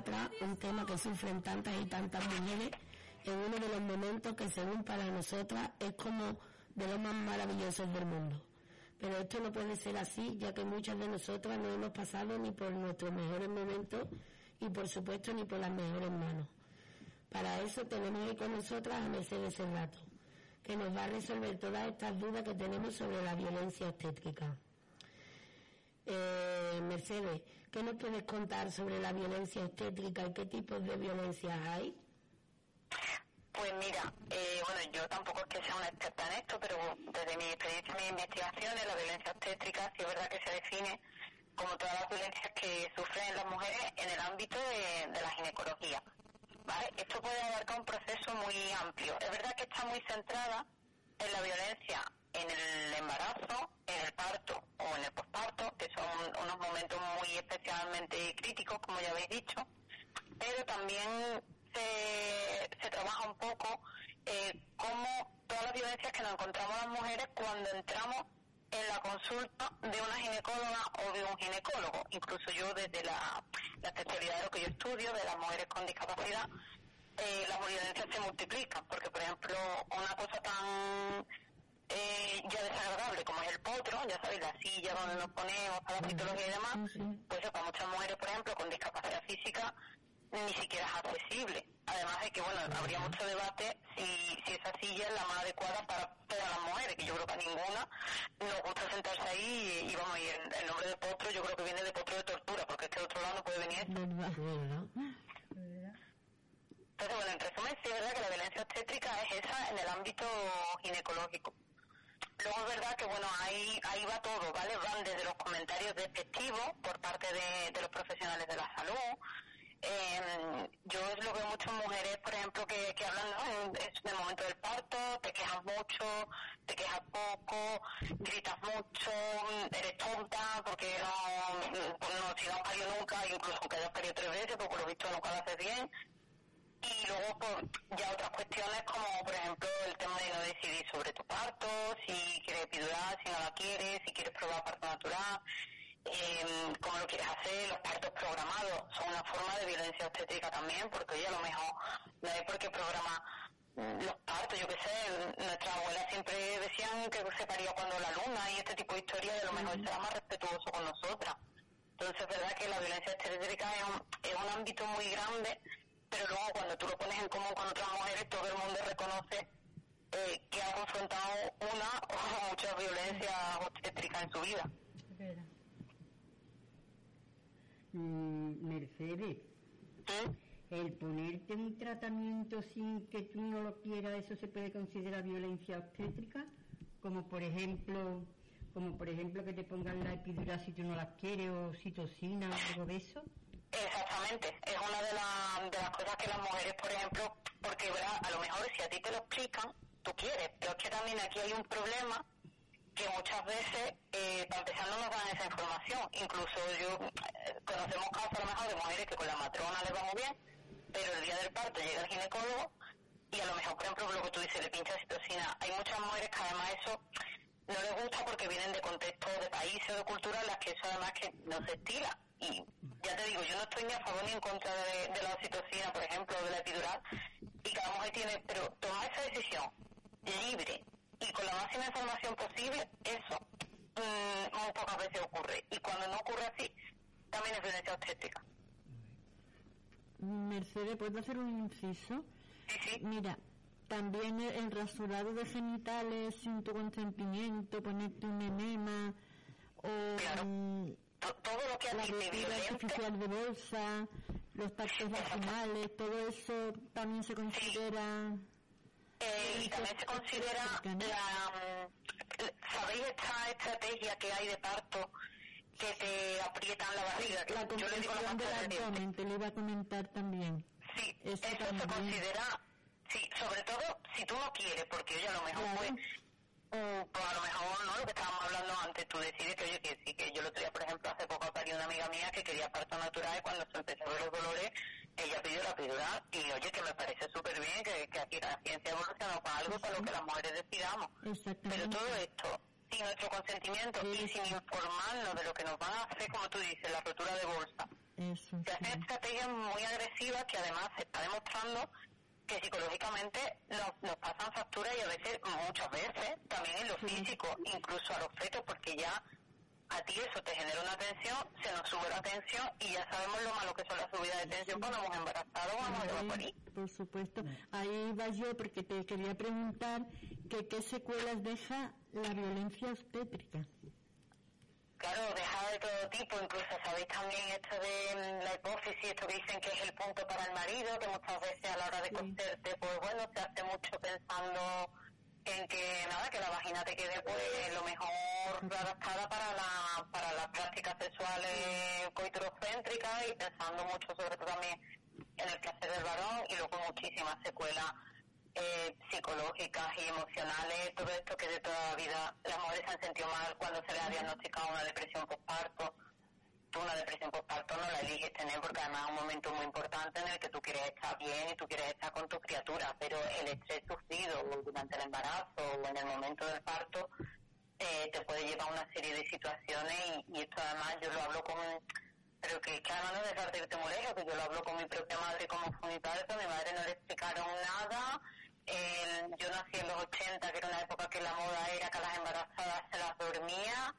Atrás un tema que sufren tantas y tantas mujeres en uno de los momentos que según para nosotras es como de los más maravillosos del mundo. Pero esto no puede ser así, ya que muchas de nosotras no hemos pasado ni por nuestros mejores momentos y por supuesto ni por las mejores manos. Para eso tenemos hoy con nosotras a Mercedes Serrato, que nos va a resolver todas estas dudas que tenemos sobre la violencia obstétrica. Eh, Mercedes, ¿qué nos puedes contar sobre la violencia obstétrica y qué tipos de violencia hay? Pues mira, eh, bueno, yo tampoco es que sea una experta en esto, pero desde mi experiencia y mis investigaciones, la violencia obstétrica sí es verdad que se define como todas las violencias que sufren las mujeres en el ámbito de, la ginecología. ¿vale? Esto puede abarcar un proceso muy amplio. Es verdad que está muy centrada en la violencia en el embarazo, en el parto o en el posparto, que son unos momentos muy especialmente críticos, como ya habéis dicho, pero también se, trabaja un poco eh, cómo todas las violencias que nos encontramos las mujeres cuando entramos en la consulta de una ginecóloga o de un ginecólogo. Incluso yo desde la, especialidad de lo que yo estudio, de las mujeres con discapacidad, eh, las violencias se multiplican, porque por ejemplo una cosa tan eh, ya desagradable como es el potro, ya sabéis, la silla donde nos ponemos para la citología y demás, pues para muchas mujeres, por ejemplo, con discapacidad física, ni siquiera es accesible. Además de que, bueno, habría mucho debate si, si esa silla es la más adecuada para todas las mujeres, que yo creo que a ninguna nos gusta sentarse ahí y, vamos, y el, nombre de potro yo creo que viene de potro de tortura, porque este otro lado no puede venir esto. Entonces, bueno, en resumen, sí es verdad que la violencia obstétrica es esa en el ámbito ginecológico. Luego es verdad que, bueno, ahí, ahí va todo, ¿vale? Van desde los comentarios despectivos por parte de, los profesionales de la salud. Eh, yo es lo que muchas mujeres, por ejemplo, que, que hablan ¿no? momento del parto, te quejas mucho, te quejas poco, gritas mucho, eres tonta porque no, no, si no has parido nunca, incluso aunque hayas parido tres veces, porque por lo visto nunca lo haces bien y luego pues, ya otras cuestiones como por ejemplo el tema de no decidir sobre tu parto, si quieres epidural, si no la quieres, si quieres probar parto natural, eh, cómo lo quieres hacer, los partos programados. Son una forma de violencia obstétrica también, porque oye, a lo mejor no hay por qué programar los partos, yo qué sé, nuestras abuelas siempre decían que se paría cuando la luna y este tipo de historias a lo mejor será más respetuoso con nosotras. Entonces es verdad que la violencia obstétrica es un, es un ámbito muy grande pero luego cuando tú lo pones en común con otras mujeres, todo el mundo reconoce eh, que ha confrontado una o muchas violencias obstétricas en su vida. Mm, Mercedes, el ponerte un tratamiento sin que tú no lo quieras, ¿eso se puede considerar violencia obstétrica? Como por ejemplo, como por ejemplo que te pongan la epidural si tú no la quieres o citocina o algo de eso. Exactamente, es una de, de las cosas que las mujeres, por ejemplo, porque a lo mejor si a ti te lo explican, tú quieres, pero es que también aquí hay un problema que muchas veces, eh, para empezar, no nos dan esa información. Incluso yo, eh, conocemos casos a lo mejor de mujeres que con la matrona les va muy bien, pero el día del parto llega el ginecólogo y a lo mejor, por ejemplo, lo que tú dices, le pincha citocina. Hay muchas mujeres que además eso no les gusta porque vienen de contextos de países o de culturas en las que eso además que no se estila. Y ya te digo, yo no estoy ni a favor ni en contra de, la oxitocina, por ejemplo, de la epidural, y cada mujer tiene, pero tomar esa decisión libre y con la máxima información posible, eso mmm, muy pocas veces ocurre. Y cuando no ocurre así, también es violencia obstétrica. Mercedes, ¿puedo hacer un inciso? Sí, sí. Mira, también el rasurado de genitales sin tu consentimiento, ponerte un enema o todo lo que la artificial de bolsa, los tactos vaginales, todo eso también se considera... Eh, y también se considera la... Mm, ¿Sabéis esta estrategia que hay de parto que te aprietan la barriga? La yo le digo la del abdomen, te lo iba a comentar también. Sí, eso, se considera, sí, sobre todo si tú no quieres, porque ella a lo mejor fue pues a lo mejor, ¿no? Lo que estábamos hablando antes, tú decides que, oye, que sí, que yo lo tenía, por ejemplo, hace poco parió una amiga mía que quería parto natural y cuando se empezó a ver los dolores, ella pidió la epidural y, oye, que me parece súper bien que, que aquí la ciencia evoluciona para algo para lo que las mujeres decidamos. Pero todo esto, sin nuestro consentimiento y sin informarnos de lo que nos van a hacer, como tú dices, la rotura de bolsa. Se hacen estrategias muy agresivas que además se está demostrando que psicológicamente nos, nos pasan factura y a veces, muchas veces, también en lo físico, incluso a los fetos, porque ya a ti eso te genera una tensión, se nos sube la tensión y ya sabemos lo malo que son las subidas de tensión cuando hemos embarazado o vamos a morir. Por supuesto. Ahí va yo porque te quería preguntar que qué secuelas deja la violencia obstétrica. Claro, deja de todo tipo, incluso sabéis también esto de mm, la hipófisis, esto que dicen que es el punto para el marido, que muchas veces a la hora de coserte, pues bueno, se hace mucho pensando en que nada, que la vagina te quede pues lo mejor adaptada para la, para las prácticas sexuales coiturocéntricas y pensando mucho sobre todo también en el placer del varón y luego muchísimas secuelas eh, psicológicas y emocionales, todo esto que de toda la vida las mujeres se han sentido mal cuando se les ha diagnosticado una depresión postparto. Tú una depresión postparto no la eliges tener porque además es un momento muy importante en el que tú quieres estar bien y tú quieres estar con tu criatura, pero el estrés sufrido durante el embarazo o en el momento del parto eh, te puede llevar a una serie de situaciones y, esto además yo lo hablo con pero que, que además no dejarte irte muy lejos, que yo lo hablo con mi propia madre como fue mi padre, mi madre no le explicaron nada, yo nací en los 80, que era una época que la moda era que a las embarazadas se las dormía.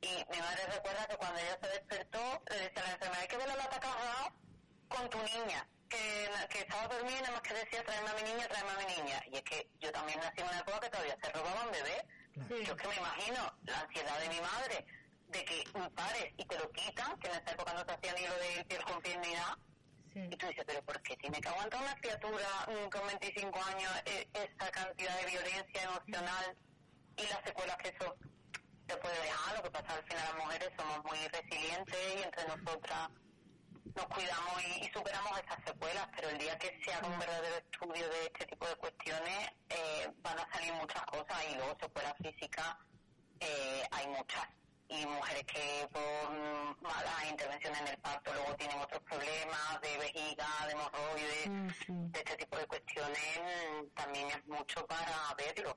Y mi madre recuerda que cuando ella se despertó, le decía a la enfermera, hay que ver la lata cargada con tu niña. Que, que estaba dormida nada más que decía, tráeme a mi niña, tráeme a mi niña. Y es que yo también nací en una época que todavía se robaban bebés. Yo es que me imagino la ansiedad de mi madre de que pares y te lo quitan, que en esa época no se hacía ni lo de piel con piel ni nada y tú dices, pero ¿por qué tiene que aguantar una criatura mm, con 25 años e, esta cantidad de violencia emocional y las secuelas que eso te puede dejar? Lo que pasa al final las mujeres somos muy resilientes y entre nosotras nos cuidamos y, superamos esas secuelas, pero el día que se haga un verdadero estudio de este tipo de cuestiones eh, van a salir muchas cosas y luego secuelas físicas eh, hay muchas y mujeres que por malas intervenciones en el parto luego tienen otros problemas de vejiga, de hemorroides, mm, de este tipo de cuestiones, también es mucho para verlo.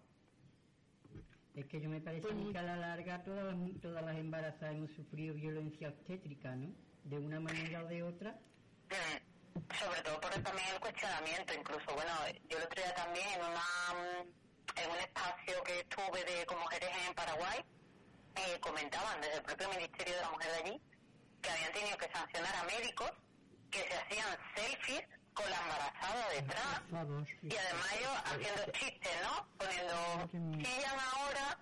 Es que yo me parece que a la larga todas las, todas las embarazadas hemos sufrido violencia obstétrica, ¿no? De una manera o de otra. Mm, sobre todo por también el cuestionamiento, incluso, bueno, yo lo traía también en una en un espacio que estuve de con mujeres en Paraguay, eh, comentaban desde el propio Ministerio de la Mujer de allí que habían tenido que sancionar a médicos que se hacían selfies con la embarazada detrás y además ellos haciendo chistes, ¿no? Poniendo, chillan ahora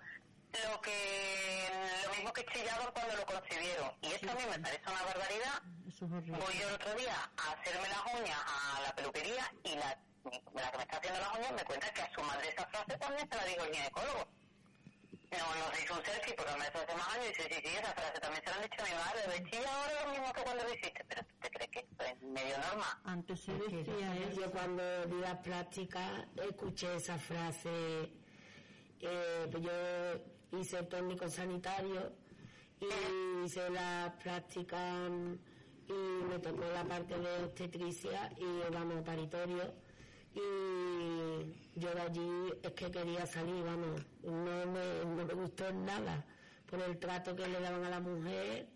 lo que lo mismo que chillaban cuando lo concibieron y eso a mí me parece una barbaridad. Voy yo el otro día a hacerme las uñas a la peluquería y la, la que me está haciendo las uñas me cuenta que a su madre esa frase también se la dijo el ginecólogo no, no hizo un selfie porque me hace más años y dice, sí, sí, esa frase también se la han dicho a mi madre. De ahora lo mismo que cuando lo hiciste, pero ¿tú te crees que esto es medio normal? Antes se decía eso. Yo cuando di la práctica escuché esa frase. Eh, pues yo hice el técnico sanitario y hice la práctica y me tocó la parte de obstetricia y vamos, paritorio y yo de allí es que quería salir, vamos, no me, no me gustó nada por el trato que le daban a la mujer,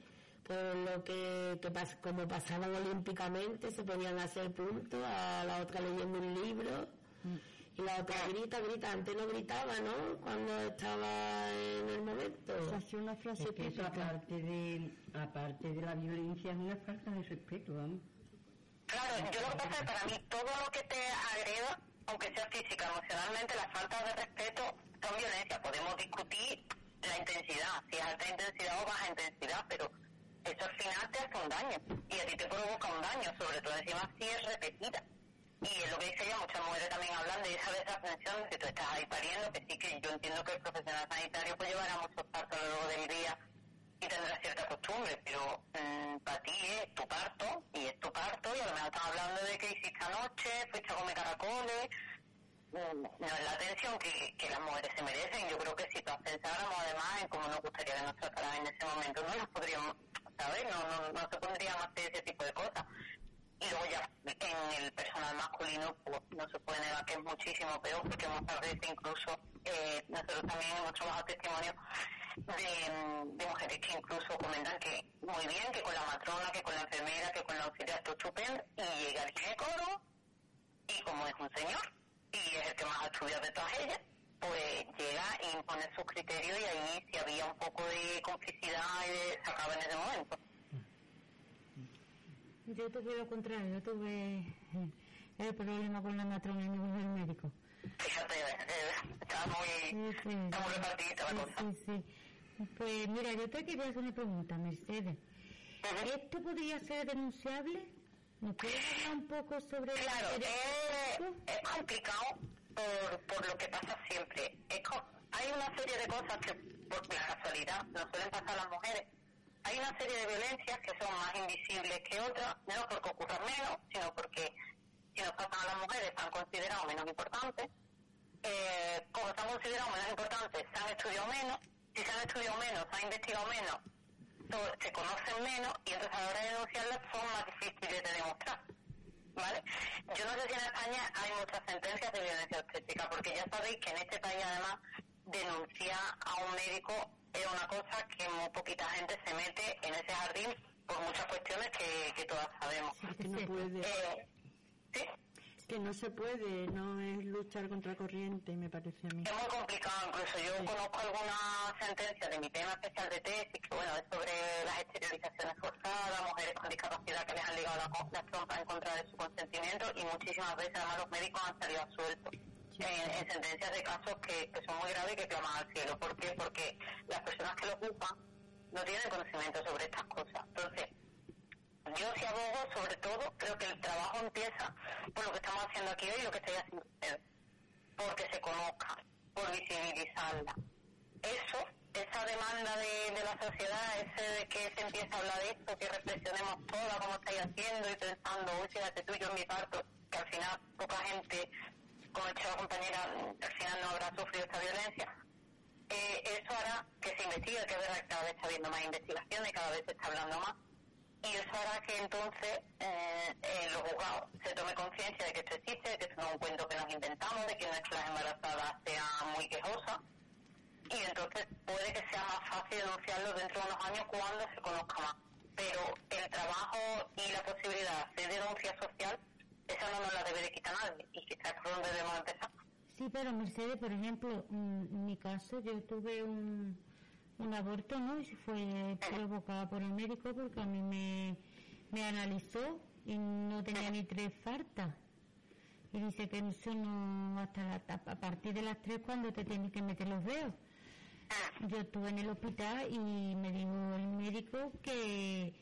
por lo que, que como pasaban olímpicamente, se ponían a hacer puntos, a la otra leyendo un libro, y la otra grita, grita, antes no gritaba, ¿no? Cuando estaba en el momento. O una frase que eso, aparte de, aparte de la violencia, es una falta de respeto, vamos. Claro, yo lo que pasa es que para mí todo lo que te agreda, aunque sea física, emocionalmente, la falta de respeto son violencia. Podemos discutir la intensidad, si es alta intensidad o baja intensidad, pero eso al final te hace un daño y a ti te provoca un daño, sobre todo encima si es repetida. Y es lo que dice ella, muchas mujeres también hablan de esa desaprensión, que tú estás ahí pariendo, que sí que yo entiendo que el profesional sanitario pues llevará muchos partos a lo largo del día y tendrá cierta costumbre, pero mm, para ti es tu parto y es tu parto y a lo hablando de que hiciste anoche, fuiste a comer caracoles, mm, no es la atención que, que las mujeres se merecen. Yo creo que si pensáramos además en cómo nos gustaría que nos trataran en ese momento, no nos podríamos, ¿sabes? No, no, no se pondrían a hacer ese tipo de cosas. Y luego ya en el personal masculino pues, no se puede negar que es muchísimo peor porque muchas veces incluso eh, nosotros también hemos trabajado testimonio de, de, mujeres que incluso comentan que muy bien, que con la matrona, que con la enfermera, que con la auxiliar todo estupendo y llega el ginecólogo y como es un señor y es el que más ha estudiado de todas ellas, pues llega y impone sus criterios y ahí si había un poco de complicidad y de, se acaba en ese momento. Yo tuve lo contrario, yo tuve el problema con la matrona y no el médico. Fíjate, está muy, Sí, sí. está muy repartidita la Sí, cosa. sí, sí. Pues mira, yo te quería hacer una pregunta, Mercedes. ¿Esto podría ser denunciable? ¿Me puedes hablar un poco sobre Claro, el es, es complicado por, por lo que pasa siempre. Es hay una serie de cosas que, por la casualidad, nos suelen pasar a las mujeres. Hay una serie de violencias que son más invisibles que otras, no porque ocurran menos, sino porque si nos pasan a las mujeres están considerados menos importantes. Eh, como están considerados menos importantes, se han estudiado menos. Si se han estudiado menos, se ha investigado menos, se conocen menos y entonces a la hora de denunciarlas son más difíciles de demostrar. ¿Vale? Yo no sé si en España hay muchas sentencias de violencia obstétrica, porque ya sabéis que en este país además denunciar a un médico es una cosa que muy poquita gente se mete en ese jardín por muchas cuestiones que, que todas sabemos. Sí, que no sí. puede, Eh, ¿sí? Que no se puede, no es luchar contra corriente, me parece a mí. Es muy complicado, incluso yo conozco algunas sentencias de mi tema especial de tesis, que bueno, es sobre las esterilizaciones forzadas, mujeres con discapacidad que les han ligado la, las trompas en contra de su consentimiento y muchísimas veces además los médicos han salido sueltos en, en sentencias de casos que, que son muy graves y que claman al cielo. ¿Por qué? Porque las personas que lo ocupan no tienen conocimiento sobre estas cosas. Entonces, yo si abogo, sobre todo, creo que el trabajo empieza por lo que estamos haciendo aquí hoy y lo que estoy haciendo ustedes porque se conozca, por visibilizarla. Eso, esa demanda de, la sociedad, ese de que se empiece a hablar de esto, que reflexionemos todas como estáis haciendo y pensando, uy, fíjate tú, yo en mi parto, que al final poca gente, como ha dicho la compañera, al final no habrá sufrido esta violencia. Eh, eso hará que se investigue, que es verdad que cada vez está habiendo más investigaciones, cada vez se está hablando más, y eso hará que entonces eh, en los juzgados se tome conciencia de que esto existe, de que esto no es un cuento que nos inventamos, de que nuestras embarazadas sean muy quejosas y entonces puede que sea más fácil denunciarlo dentro de unos años cuando se conozca más. Pero el trabajo y la posibilidad de denuncia social, esa no nos la debe de quitar nadie y quizás por donde debemos empezar. Sí, pero Mercedes, por ejemplo, mm, en mi caso yo tuve un, un aborto, ¿no? Y fue provocado por el médico porque a mí me, me analizó y no tenía ni tres faltas. Y dice que eso no, hasta la, a partir de las tres cuando te tienes que meter los dedos. Yo estuve en el hospital y me dijo el médico que,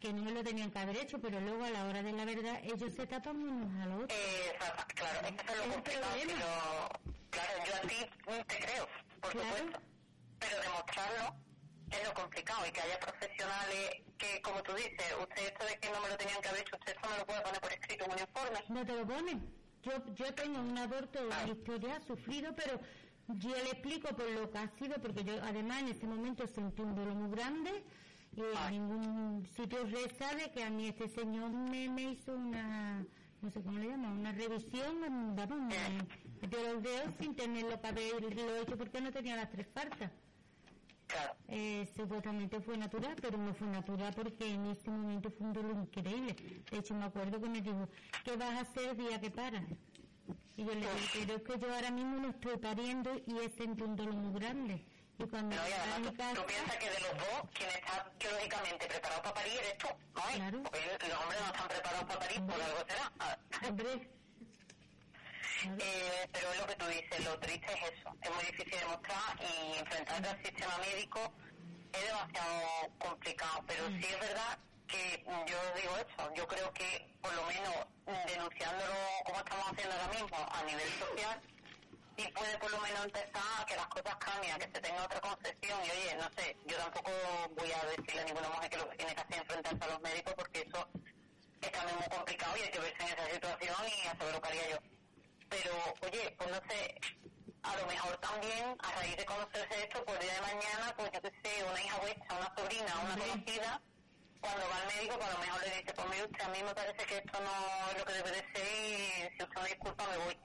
que no me lo tenían que haber hecho, pero luego a la hora de la verdad ellos se tapan unos a los otros. Eh, claro, es que eso es lo complicado, pero claro, yo a ti te creo, por Claro. supuesto, pero demostrarlo es lo complicado y que haya profesionales que, como tú dices, usted esto de que no me lo tenían que haber hecho, usted esto me lo puede poner por escrito en un informe. No te lo ponen. Yo, yo tengo un aborto, una historia sufrido, pero yo le explico por lo que ha sido, porque yo además en ese momento sentí un dolor muy grande y en Ay. ningún sitio reza de que a mí este señor me, me hizo una, no sé cómo le llaman, una revisión, vamos, me metió los dedos sin tenerlo que haberlo hecho porque no tenía las tres faltas. Claro, Eh, supuestamente fue natural, pero no fue natural porque en ese momento fue un dolor increíble. De hecho, me acuerdo que me dijo, ¿qué vas a hacer el día que paras? Y yo le dije, pero es que yo ahora mismo no estoy pariendo y he sentido un dolor muy grande. Y cuando no, y además tú, piensas que de los dos, quien está biológicamente preparado para parir eres tú, ¿no? Claro. Porque los hombres no están preparados para parir, por algo será. Hombre, Eh, pero es lo que tú dices, lo triste es eso. Es muy difícil demostrar y enfrentarte al sistema médico es demasiado complicado, pero sí es verdad que yo digo eso, yo creo que por lo menos denunciándolo como estamos haciendo ahora mismo a nivel social, sí puede por lo menos empezar a que las cosas cambien, que se tenga otra concepción. Y oye, no sé, yo tampoco voy a decirle a ninguna mujer que lo que tiene que hacer es enfrentarse a los médicos porque eso es también muy complicado y hay que verse en esa situación y hacer lo que haría yo. Pero, oye, pues no sé, a lo mejor también a raíz de conocerse esto, por el día de mañana, pues yo que sé, una hija vuestra, una sobrina, una conocida, cuando va al médico, pues a lo mejor le dice, pues mire usted, a mí me parece que esto no es lo que debe de ser y si usted me disculpa me voy.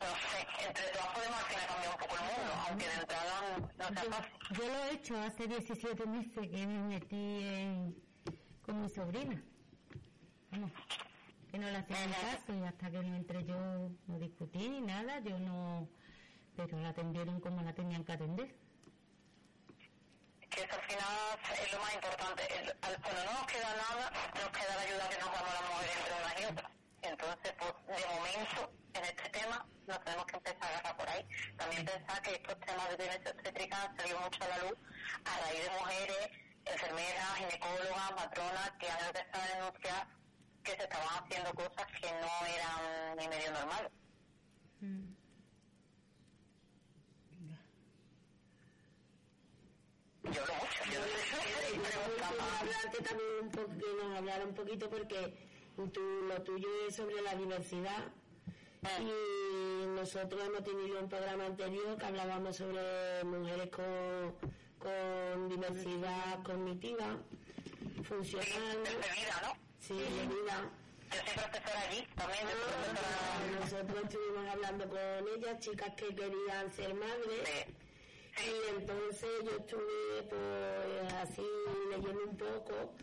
No sé, entre todas podemos al final cambiar un poco el mundo, aunque de entrada no sea fácil. Yo lo he hecho hace 17 meses que me metí en, con mi sobrina. Vamos, que no le hacía ni caso y hasta que no entré yo no discutí ni nada, yo no... Pero la atendieron como la tenían que atender. que eso al final es lo más importante. El, al, cuando no nos queda nada, nos queda la ayuda que nos damos las mujeres entre unas y otras. Entonces, pues, de momento, en este tema, nos tenemos que empezar a agarrar por ahí. También pensar que estos temas de violencia obstétrica han salido mucho a la luz a raíz de mujeres, enfermeras, ginecólogas, matronas, que han empezado a denunciar que se estaban haciendo cosas que no eran ni medio normales. Yo hablo mucho, yo hablarte también un poquito, hablar un poquito porque tú, lo tuyo es sobre la diversidad y nosotros hemos tenido un programa anterior que hablábamos sobre mujeres con, con diversidad cognitiva funcional. de vida, ¿no? Sí, de vida. Yo soy profesora allí, también soy Ah, profesora. Nosotros estuvimos hablando con ellas, chicas que querían ser madres. Y entonces yo estuve pues así leyendo un poco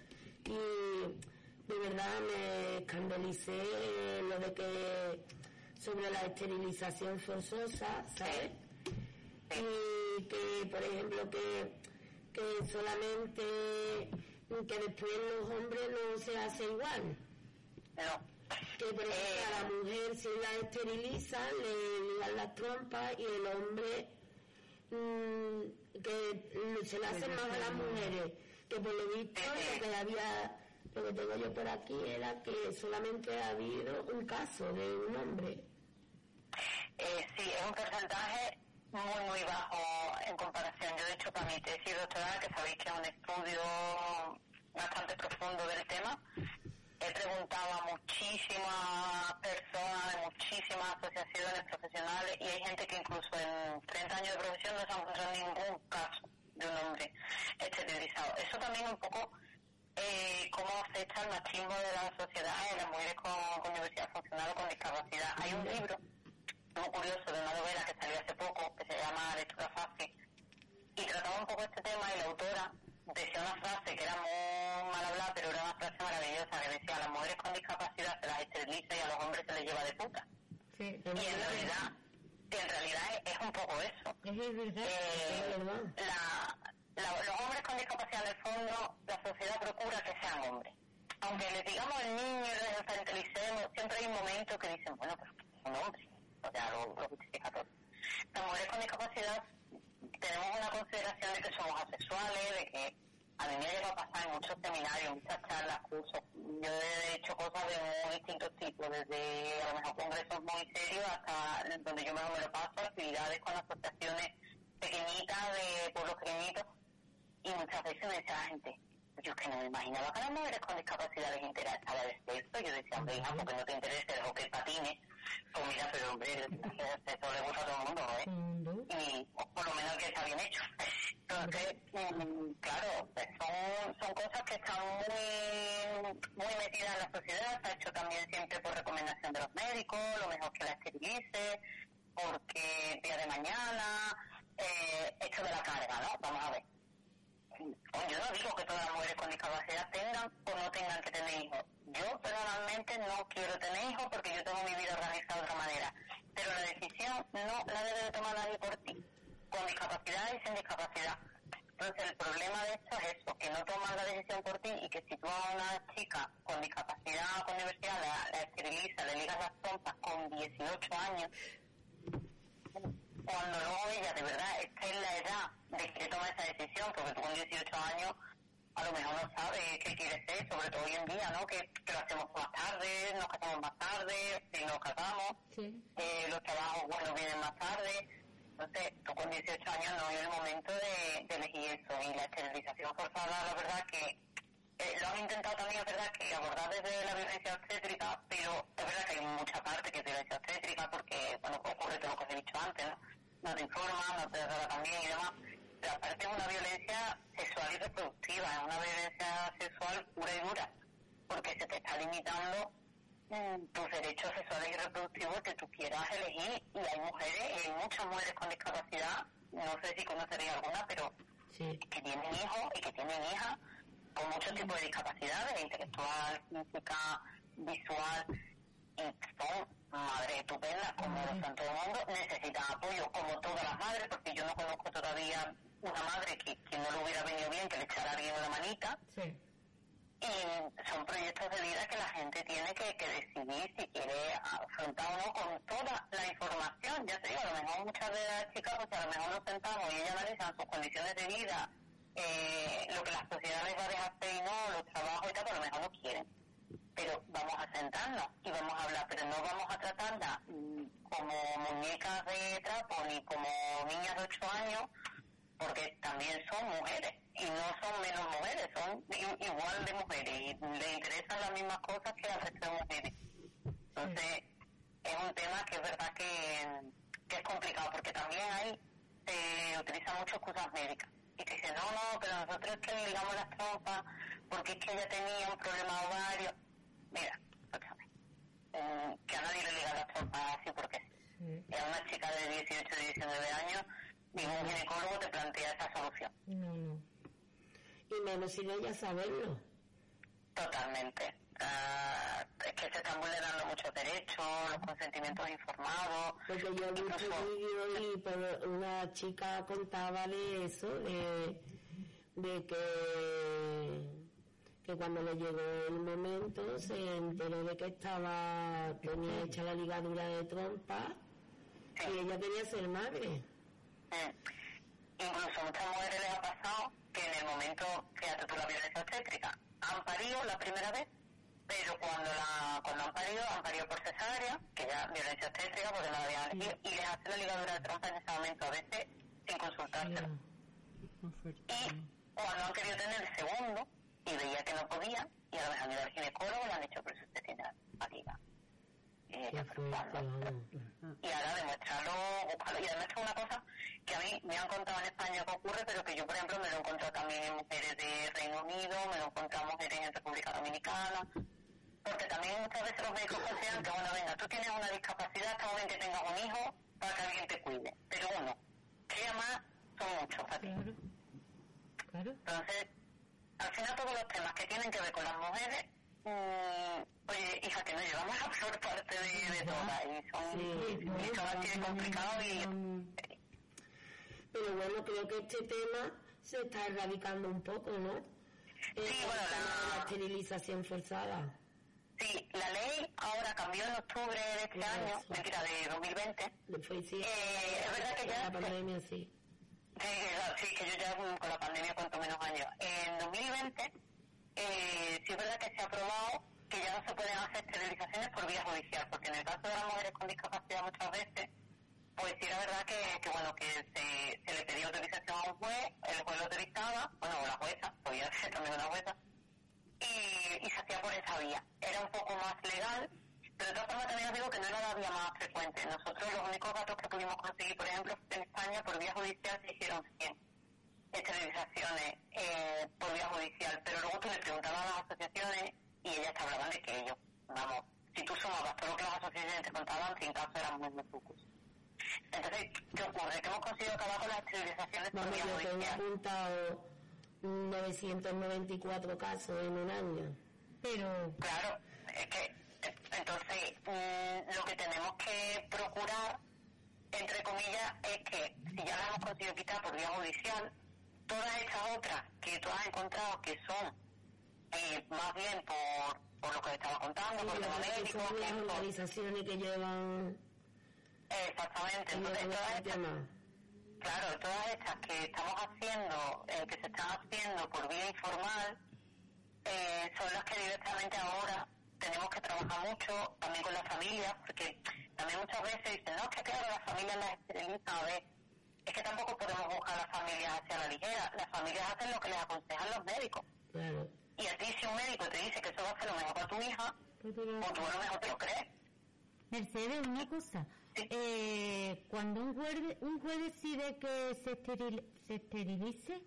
y de verdad me escandalicé lo de que sobre la esterilización forzosa, ¿sabes? Y que, por ejemplo, que, que solamente que después los hombres no se hace igual. No. Que por ejemplo a la mujer si la esterilizan le ligan las trompas y el hombre mm, que se le hacen más a las mujeres. Que por lo visto lo que había, lo que tengo yo por aquí era que solamente ha habido un caso de un hombre. Eh, sí, es un porcentaje muy, muy bajo en comparación. Yo, de hecho, para mi tesis doctoral, que sabéis que es un estudio bastante profundo del tema, he preguntado a muchísimas personas, de muchísimas asociaciones profesionales, y hay gente que incluso en 30 años de profesión no se ha encontrado ningún caso de un hombre esterilizado. Eso también un poco eh, cómo afecta el machismo de la sociedad en las mujeres con, con diversidad funcional o con discapacidad. Hay un libro muy curioso de una novela que salió hace poco que se llama Lectura Fácil y trataba un poco este tema y la autora decía una frase que era muy mal hablada pero era una frase maravillosa que decía a las mujeres con discapacidad se las esteriliza y a los hombres se les lleva de puta Sí, y en realidad y en realidad es, es un poco eso es eh, la, la- los hombres con discapacidad, en el fondo, la sociedad procura que sean hombres. Aunque les digamos al niño y les infantilicemos, siempre hay un momento que dicen, bueno, pero son hombres. O sea, lo, lo justifica todo. Las mujeres con discapacidad tenemos una consideración de que somos asexuales, de que a mí me llegado a pasar en muchos seminarios, muchas charlas, cursos. Yo he hecho cosas de muy distintos tipos, desde a lo mejor congresos muy serios hasta donde yo mejor me lo paso, actividades con asociaciones pequeñitas, de pueblos pequeñitos, y muchas veces me decía la gente, yo es que no me imaginaba que las mujeres con discapacidad les interesaba de esto. Yo decía, hija, porque no te interesa el hockey patines. Pues mira, pero hombre, eso le gusta a todo el mundo, ¿eh? Mundo. y o por lo menos que está bien hecho. Entonces, mm, claro, pues son, son cosas que están muy, muy metidas en la sociedad, se ha hecho también siempre por recomendación de los médicos, lo mejor que la esterilice, porque día de mañana, eh, esto de la carga, ¿no? Vamos a ver. Yo no digo que todas las mujeres con discapacidad tengan o no tengan que tener hijos. Yo personalmente no quiero tener hijos porque yo tengo mi vida organizada de otra manera. Pero la decisión no la debe de tomar nadie por ti, con discapacidad y sin discapacidad. Entonces el problema de esto es eso, que no toman la decisión por ti y que si tú a una chica con discapacidad o con diversidad la, esterilizas, le ligas las trompas con 18 años, cuando luego ella de verdad está en la edad de que toma esa decisión, porque tú con 18 años a lo mejor no sabes qué quieres ser, sobre todo hoy en día, ¿no? Que, que lo hacemos más tarde, nos casamos más tarde, si nos casamos, Sí. eh, los trabajos buenos vienen más tarde. Entonces, tú con 18 años no es el momento de, de elegir eso. Y la esterilización forzada, la verdad que eh, lo han intentado también, es verdad que abordar desde la violencia obstétrica, pero es verdad que hay mucha parte que es violencia obstétrica porque, bueno, ocurre todo lo que os he dicho antes, ¿no? No te informan, no te trata también y demás. Aparte es una violencia sexual y reproductiva, es una violencia sexual pura y dura, porque se te está limitando mm, tus derechos sexuales y reproductivos que tú quieras elegir. Y hay mujeres, y hay muchas mujeres con discapacidad, no sé si conoceréis alguna, pero Sí. que tienen hijos y que tienen hijas con muchos tipos de discapacidades, intelectual, física, visual, y son madres estupendas, como lo son todo el mundo, necesitan apoyo, como todas las madres, porque yo no conozco todavía una madre que, que no le hubiera venido bien que le echara a alguien una manita, Sí. y son proyectos de vida que la gente tiene que, que decidir si quiere afrontar o no con toda la información. Ya te digo, a lo mejor muchas de las chicas, pues a lo mejor nos sentamos y ellas analizan sus condiciones de vida, eh, lo que la sociedad les va a dejar hacer y no, los trabajos y tal, pero a lo mejor no quieren. Pero vamos a sentarnos y vamos a hablar, pero no vamos a tratarlas mm, como muñecas de trapo ni como niñas de 8 años, porque también son mujeres y no son menos mujeres, son igual de mujeres y le interesan las mismas cosas que al resto de mujeres. Entonces, es un tema que es verdad que, que es complicado, porque también hay, se utilizan muchas excusas médicas. Y te dicen, no, no, pero nosotros es que le ligamos las trompas, porque es que ella tenía un problema ovario. Mira, escúchame, mm, que a nadie le liga las trompas así porque sí. A una chica de 18 19 años, ningún ginecólogo te plantea esa solución. No, no. Y menos sin ella saberlo. Totalmente. Ah, es que se están vulnerando muchos derechos, los consentimientos informados. Porque yo visto Incluso- vídeos y una chica contaba de eso, de, de que, que cuando le llegó el momento se enteró de que estaba, tenía hecha la ligadura de trompa y ella quería ser madre. Mm. Incluso a muchas mujeres les ha pasado que en el momento, fíjate tú, la violencia obstétrica, han parido la primera vez, pero cuando la cuando han parido, han parido por cesárea, que ya violencia obstétrica porque no la habían elegido, y les hace la ligadura de trompa en ese momento, a veces sin consultárselo. Y cuando han querido tener el segundo, y veía que no podían, y a lo mejor han ido al ginecólogo, le han dicho, pero si usted tiene barriga. Y ahora demostrarlo, buscarlo. Y además es una cosa que a mí me han contado en España que ocurre, pero que yo, por ejemplo, me lo he encontrado también en mujeres de Reino Unido, me lo he encontrado en mujeres en República Dominicana, porque también muchas veces los médicos consideran que, bueno, venga, tú tienes una discapacidad, está bien que tengas un hijo para que alguien te cuide, pero uno, que además son muchos para ti. Claro. Claro. Entonces, al final todos los temas que tienen que ver con las mujeres, mm, hija, que nos llevamos la peor parte de, de todas y son, Sí, y son así de complicados y Pero bueno, creo que este tema se está erradicando un poco, ¿no? Sí, bueno, la- la esterilización forzada. Sí, la ley ahora cambió en octubre de este año, mentira, de 2020. Fue, sí, Eh, es verdad que ya... la pandemia, sí. Sí, sí, que yo ya con la pandemia cuanto menos años. En 2020, eh, sí es verdad que se ha aprobado que ya no se pueden hacer esterilizaciones por vía judicial, porque en el caso de las mujeres con discapacidad muchas veces, pues sí era verdad que, que bueno, que se, le pedía autorización a un juez, el juez lo autorizaba, bueno, o la jueza, podía ser también una jueza, y, y se hacía por esa vía. Era un poco más legal, pero de todas formas también os digo que no era la vía más frecuente. Nosotros los únicos datos que pudimos conseguir, por ejemplo, en España por vía judicial se hicieron 100 esterilizaciones eh, por vía judicial, pero luego tú le preguntabas a las asociaciones y ellas te hablaban de que ellos, vamos, si tú sumabas todo lo que las asociaciones te contaban, sin caso eran muy, muy pocos. Entonces, ¿qué ocurre? Que hemos conseguido acabar con las esterilizaciones por Vamos, vía yo tengo judicial. apuntado 994 casos en un año. Pero, Claro, es que entonces mm, lo que tenemos que procurar, entre comillas, es que si ya las hemos conseguido quitar por vía judicial, todas estas otras que tú has encontrado que son eh, más bien por, por lo que estaba contando, por tema médico, son las organizaciones que llevan exactamente, entonces todas estas claro, todas estas que estamos haciendo, eh, que se están haciendo por vía informal, eh, son las que directamente ahora tenemos que trabajar mucho también con las familias, porque también muchas veces dicen, no, es que claro, las familias las esterilizan, a ver, es que tampoco podemos buscar a las familias hacia la ligera, las familias hacen lo que les aconsejan los médicos. Claro. Y a ti si un médico te dice que eso va a ser lo mejor para tu hija, Pues tú a lo mejor te lo crees. Mercedes, una cosa. Sí. Eh, cuando un juez, un juez decide que se, esteril- se esterilice,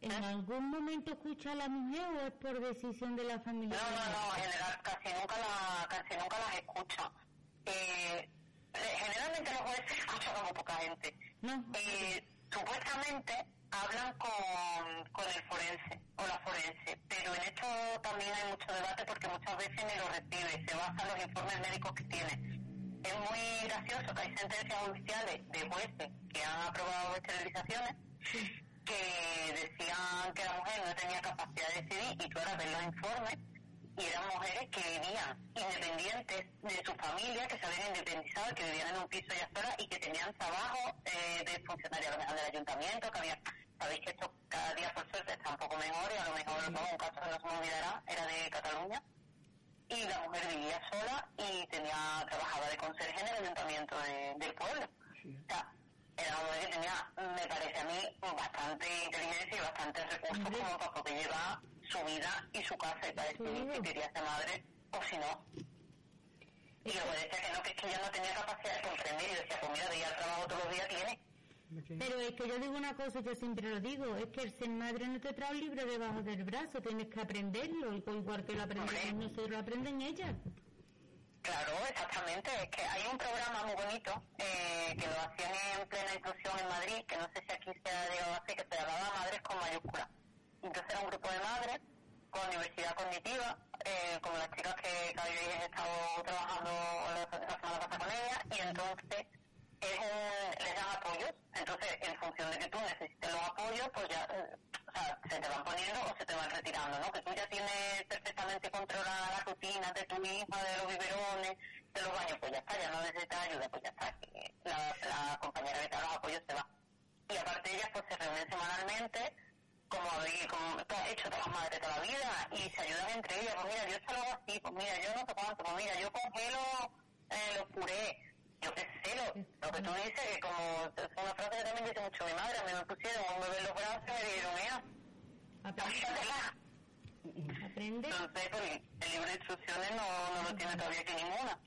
¿en ¿Eh? algún momento escucha a la mujer o es por decisión de la familia? No, no, no, en general casi nunca, la, casi nunca las escucho. Eh, eh, generalmente los jueces escuchan como poca gente. No. Eh, supuestamente hablan con, con el forense o la forense, pero en esto también hay mucho debate porque muchas veces ni lo recibe, se basa en los informes médicos que tiene. Es muy gracioso que hay sentencias judiciales de jueces que han aprobado esterilizaciones que decían que la mujer no tenía capacidad de decidir y tú ahora ves los informes y eran mujeres que vivían independientes de su familia, que se habían independizado, que vivían en un piso ya sola y que tenían trabajo eh, de funcionaria del ayuntamiento, que había, sabéis que esto cada día por suerte está un poco mejor y a lo mejor ¿no? un caso que no se me olvidará era de Cataluña y la mujer vivía sola y tenía trabajaba de conserje en el ayuntamiento de- del pueblo. O sea, era una mujer que tenía, me parece a mí, bastante inteligencia y bastantes recursos Hombre. como para poder llevar su vida y su casa y para decidir si quería ser madre o si no. Y luego decía que no, que es que ella no tenía capacidad de comprender y decía, pues mira, de ir al trabajo todos los días tiene. Pero es que yo digo una cosa, yo siempre lo digo, es que el ser madre no te trae un libro debajo del brazo, tienes que aprenderlo, igual que lo Hombre. nosotros, lo aprenden ellas. Claro, exactamente. Es que hay un programa muy bonito eh, que lo hacían en plena inclusión en Madrid, que no sé si aquí se ha llegado a hacer, que se llamaba Madres con mayúscula. Entonces era un grupo de madres con diversidad cognitiva, eh, como las chicas que, que habéis estado trabajando la, la semana pasada con ellas, y entonces es un- les dan apoyos. Entonces, en función de que tú necesites los apoyos, pues ya eh, se te van poniendo o se te van retirando, ¿no? Que tú ya tienes perfectamente controlada la rutina de tu hija, de los biberones, de los baños, pues ya está, ya no necesitas ayuda, pues ya está. La, la compañera que te da los apoyos se va. Y aparte ellas pues se reúnen semanalmente, como, como has hecho todas las madres toda la vida, y se ayudan entre ellas, pues mira, yo esto lo hago así, pues mira, yo no sé cuánto, pues mira, yo congelo eh, los yo qué sé, lo, lo que tú dices, que como es una frase que también dice mucho mi madre, a mí me pusieron un bebé en los brazos y me dijeron, mira, Aprende, Entonces, pues, el libro de instrucciones no, no lo tiene todavía aquí ninguna.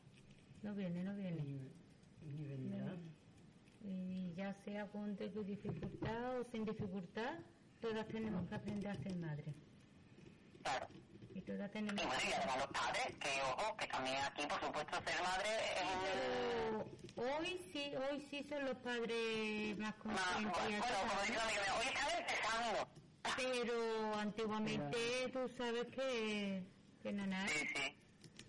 no viene, no viene. Ni vendrá. Y ya sea con dificultad o sin dificultad, todas tenemos que aprender a ser madre. Claro. Y todas Y tenemos bueno, y además los padres, que ojo, que también aquí, por supuesto, ser madre es. Pero hoy sí, hoy sí son los padres más Más, conscientes y bueno, como dice amiga hoy está empezando. pero antiguamente tú sabes que, que no nada. Sí, sí.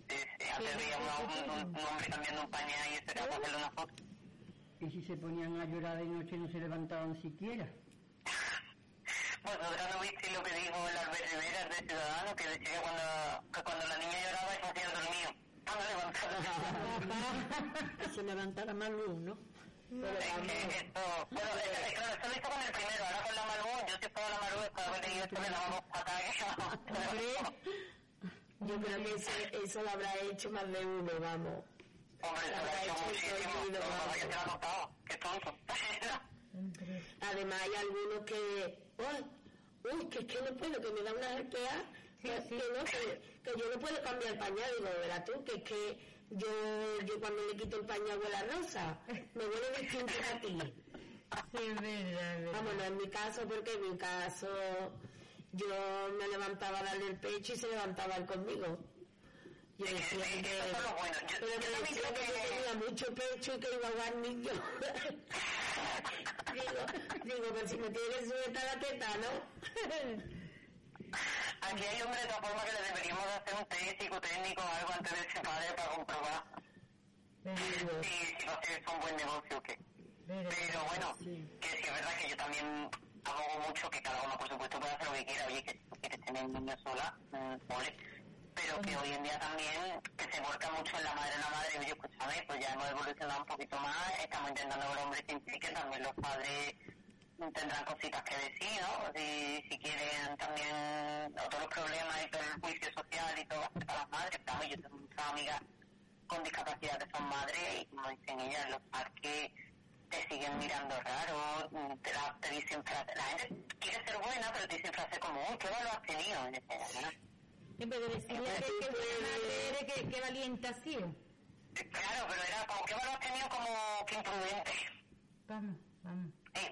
Sí, sí. Un, un- un hombre cambiando un pañal y era para hacerle una foto. Y si se ponían a llorar de noche no se levantaban siquiera. Vosotras no visteis lo que dijo el Albert Rivera, de Ciudadano, que decía que cuando, que cuando la niña lloraba se hacía dormido. Cuando levantaba. Que se levantara más luz, ¿no? Es que esto, bueno, es, claro, esto lo hizo con el primero, ahora con la Malú, yo si fuera la Malú, después de haber leído esto le. Yo creo que eso, eso lo habrá hecho más de uno, vamos. Hombre, se lo ha hecho muchísimo, que se lo ha notado, qué tonto. Además hay algunos que, uy, que es que no puedo, que me da una RPA, que, sí. que no, que, que yo no puedo cambiar el pañal, digo, verás tú, que es que yo, yo cuando le quito el pañal huele a rosa, me huele distinto a ti. sí, es verdad. Vamos, no es mi caso, porque en mi caso yo me levantaba a darle el pecho y se levantaba él conmigo. Yo decía sí, que, bueno. Yo- pero yo me decía que yo tenía mucho pecho y que iba a ahogar niños. digo, digo, pero si me tiene que sujetar la teta, ¿no? Aquí hay hombres de formas que le deberíamos de hacer un test psicotécnico o algo antes de ser padre para comprobar si, si va a ser eso un buen negocio o qué. pero- bueno, que sí es verdad que yo también abogo mucho que cada uno, por supuesto, pueda hacer lo que quiera. Oye, que quieres tener un niño sola, mm, ole. Pero que hoy en día también que se vuelca mucho en la madre en la madre. Oye, escúchame, pues ya hemos evolucionado un poquito más, estamos intentando que los hombres se impliquen, también los padres tendrán cositas que decir, ¿no? Si, si quieren también otros problemas y todo el juicio social y todo para las madres, estamos, yo tengo muchas amigas con discapacidad que son madres y como dicen ellas, en los parques te siguen mirando raro, te, la, te dicen frases, la gente quiere ser buena, pero te dicen frases como, uy, qué valor has tenido, y dices, "Bueno, En vez de decirle que, que que que, que valiente has sido. Claro, pero era como, valor has tenido como que imprudente. Vamos, vamos. Sí,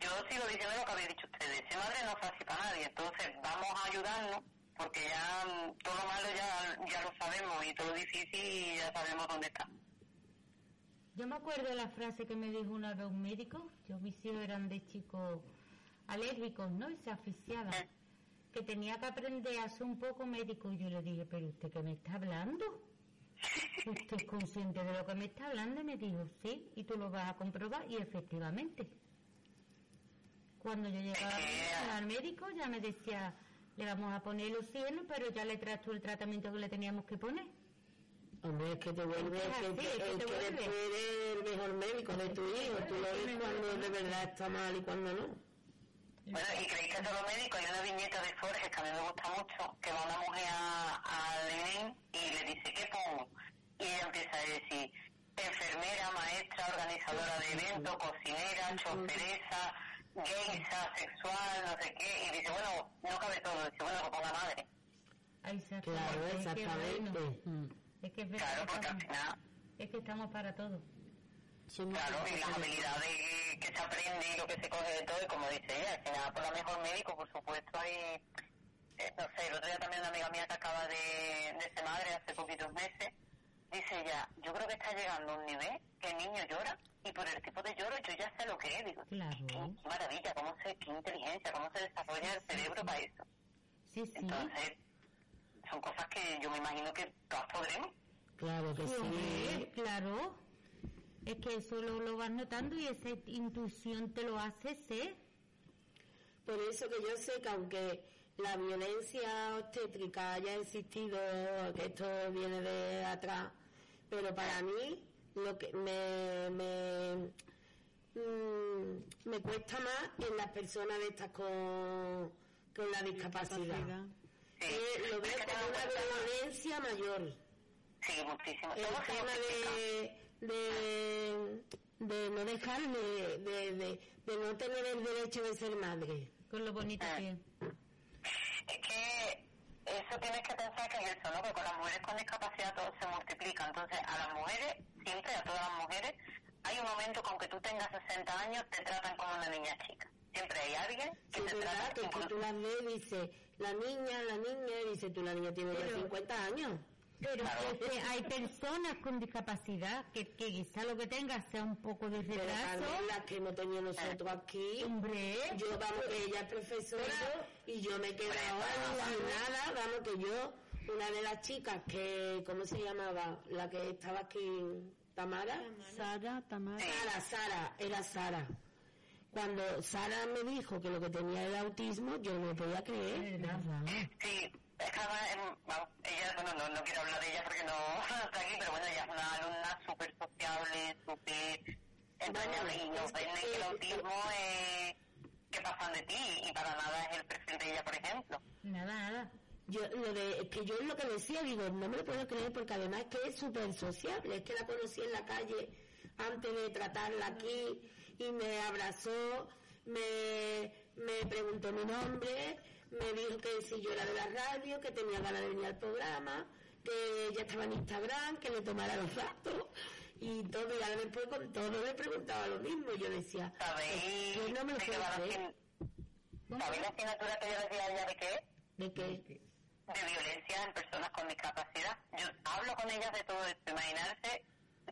yo sigo diciendo lo que habéis dicho ustedes. Ser madre no es fácil para nadie. Entonces, vamos a ayudarnos, porque ya todo lo malo ya, ya lo sabemos y todo lo difícil ya sabemos dónde está. Yo me acuerdo de la frase que me dijo una vez un médico. Yo mis hijos eran de chicos alérgicos, ¿no? Y se asfixiaban. Que tenía que aprender a ser un poco médico. Y yo le dije, ¿pero usted qué me está hablando? ¿Usted es consciente de lo que me está hablando? Y me dijo, sí, y tú lo vas a comprobar. Y efectivamente, cuando yo llegaba al médico ya me decía, le vamos a poner los cielos, pero ya le traes tú el tratamiento que le teníamos que poner. Hombre, es que te vuelve, Es así, que, es que te que vuelve. el mejor médico de tu hijo. Tú lo ves cuando de verdad está mal y cuando no. Bueno, y creéis que todos los médicos, hay una viñeta de Forges que a mí me gusta mucho, que va una mujer a, a Lenin y le dice, ¿qué pongo? Y ella empieza a decir, enfermera, maestra, organizadora de eventos, cocinera, choferesa, geisha, sexual, no sé qué, y dice, bueno, no cabe todo, dice, bueno, que ponga madre. Ay, exactamente, Claro, es que exactamente. bueno, Mm. es que es verdad, Claro, porque al estamos- final, es que estamos para todo. Claro, y las habilidades que se aprende y lo que se coge de todo, y como dice ella, al final, por la mejor médico, por supuesto, hay, eh, no sé, el otro día también una amiga mía que acaba de, de ser madre hace poquitos meses, dice ella, yo creo que está llegando a un nivel que el niño llora y por el tipo de lloro yo ya sé lo que es. Digo, Claro. qué, qué maravilla, cómo se, qué inteligencia, cómo se desarrolla el cerebro para eso. Sí, sí. Entonces, son cosas que yo me imagino que todas podremos. Claro que sí. Joder, claro. Es que eso lo, lo vas notando y esa intuición te lo hace ser. Por eso que yo sé que aunque la violencia obstétrica haya existido, que esto viene de atrás, pero para mí lo que me, me, mm, me cuesta más en las personas de estas con, con la discapacidad. Capacidad. Sí. Eh, lo veo como una violencia mayor. Sí, muchísimo. el tema de, de, de no dejar de, de, de, de no tener el derecho de ser madre. Con lo bonito Ah. que es. Es que eso tienes que pensar que es eso, ¿no? Que con las mujeres con discapacidad todo se multiplica. Entonces, a las mujeres, siempre a todas las mujeres, hay un momento que aunque tú tengas 60 años, te tratan como una niña chica. Siempre hay alguien que Sí, te verdad trata que, que tú las ves y dice la niña, la niña, y dice tú la niña tiene ya Pero- 50 años. Pero Claro. es que hay personas con discapacidad que, que quizá lo que tenga sea un poco de Pero retraso. Carmen, las que hemos tenido nosotros aquí, Hombre, yo vamos que ella es profesora y yo me he quedado alucinada, vamos que yo, una de las chicas que, ¿cómo se llamaba? La que estaba aquí, Tamara. Sara, Tamara. Sara, Sara, era Sara. Cuando Sara me dijo que lo que tenía era autismo, yo no me podía creer. verdad, Sí, es que además, em, vamos, bueno, no, no quiero hablar de ella porque no está aquí, pero bueno, ella es una alumna súper sociable, súper entrañable y nos es que- el eh, autismo es que pasan de ti y para nada es el perfil de ella, por ejemplo. Nada, nada. Yo, lo de, es que yo lo que decía, digo, no me lo puedo creer porque además es que es súper sociable, es que la conocí en la calle antes de tratarla aquí y me abrazó, me, me preguntó mi nombre, me dijo que si yo era de la radio, que tenía ganas de venir al programa, que ella estaba en Instagram, que le tomara los datos. Y todo, y ahora después con todo le preguntaba lo mismo, yo decía, ¿Sabéis yo no me lo qué creer, asign- ¿Sabéis la asignatura que yo decía a ella de qué de que, de violencia en personas con discapacidad. Yo hablo con ellas de todo esto, imaginarse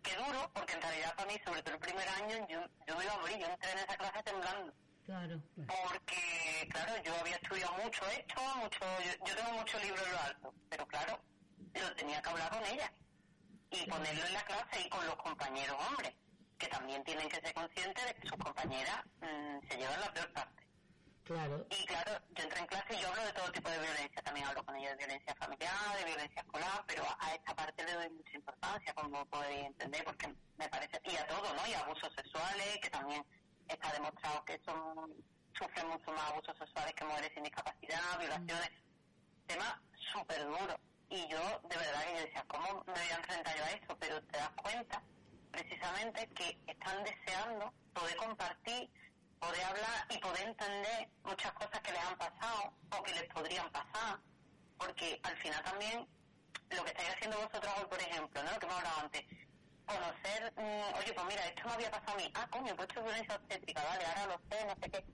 que duro, porque en realidad para mí, sobre todo el primer año, yo, yo me iba a morir, yo entré en esa clase temblando. Claro. Porque, claro, yo había estudiado mucho esto, mucho, yo, yo tengo muchos libros en lo alto, pero claro, yo tenía que hablar con ella y ponerlo en la clase y con los compañeros hombres, que también tienen que ser conscientes de que sus compañeras mm, se llevan la peor parte. Claro. Y claro, yo entré en clase y yo hablo de todo tipo de violencia, también hablo con ellos de violencia familiar, de violencia escolar, pero a esta parte le doy mucha importancia, como podéis entender, porque me parece, y a todo, ¿no? Y abusos sexuales, que también está demostrado que son sufren mucho más abusos sexuales que mujeres sin discapacidad, violaciones, tema súper duro. Y yo, de verdad, que yo decía, ¿cómo me voy a enfrentar yo a esto? Pero te das cuenta, precisamente, que están deseando poder compartir poder hablar y poder entender muchas cosas que les han pasado o que les podrían pasar, porque al final también lo que estáis haciendo vosotros hoy, por ejemplo, ¿no? Lo que hemos hablado antes, conocer, mm, oye, pues mira, esto me había pasado a mí, ah, coño, pues esto es violencia obstétrica, vale, ahora lo sé, no sé qué.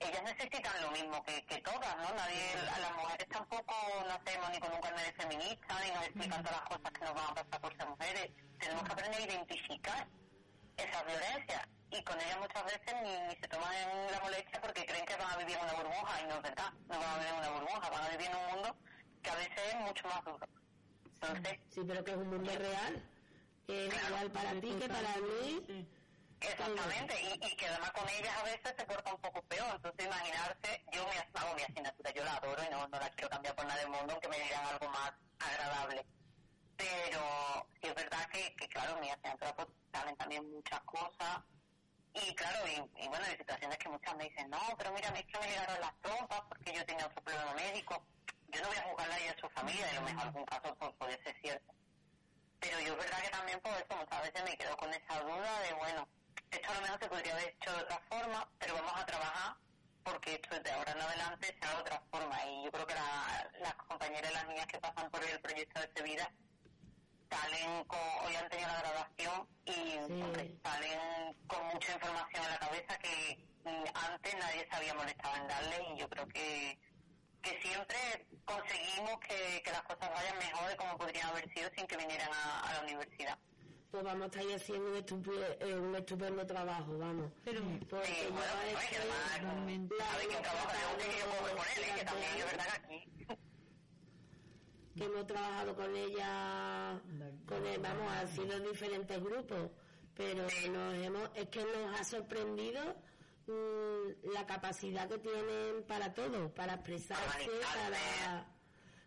Ellas necesitan lo mismo que, que todas, ¿no? Nadie, a las mujeres tampoco nacemos ni con un carnet de feminista, ni nos explican todas las cosas que nos van a pasar por ser mujeres. Tenemos que aprender a identificar esas violencias y con ellas muchas veces ni, se toman la molestia porque creen que van a vivir en una burbuja y no es verdad, no van a vivir en una burbuja, van a vivir en un mundo que a veces es mucho más duro. Entonces, sí, pero que es un mundo real, que es real para ti que para mí. Exactamente, y, y, que además con ellas a veces se porta un poco peor. Entonces, imaginarse, yo me hago mi asignatura, yo la adoro y no, no la quiero cambiar por nada del mundo, aunque me digan algo más agradable. Pero sí es verdad que, que claro, mi asignatura pues, saben también muchas cosas y claro, y, bueno, hay situaciones que muchas me dicen, no, pero mira, es que me llegaron las trompas porque yo tenía otro problema médico. Yo no voy a juzgarla a ella a su familia, y a lo mejor algún caso pues, puede ser cierto. Pero yo es verdad que también por eso muchas veces me quedo con esa duda de, bueno, esto a lo mejor se podría haber hecho de otra forma, pero vamos a trabajar porque esto de ahora en adelante sea de otra forma. Y yo creo que las compañeras y las niñas que pasan por el proyecto de vida salen con, hoy han tenido la grabación y salen con mucha información en la cabeza que antes nadie se había molestado en darle y yo creo que, que siempre conseguimos que, las cosas vayan mejor de como podrían haber sido sin que vinieran a, la universidad. Pues vamos a estar haciendo un estupendo, eh, un estupendo trabajo, vamos. Pero, porque sí, bueno, pues, que además, sabe que trabajo que yo puedo ponerle, que también es verdad que aquí que hemos trabajado con ella, con él, vamos, ha sido diferentes grupos, pero nos hemos, es que nos ha sorprendido mm, la capacidad que tienen para todo, para expresarse, para,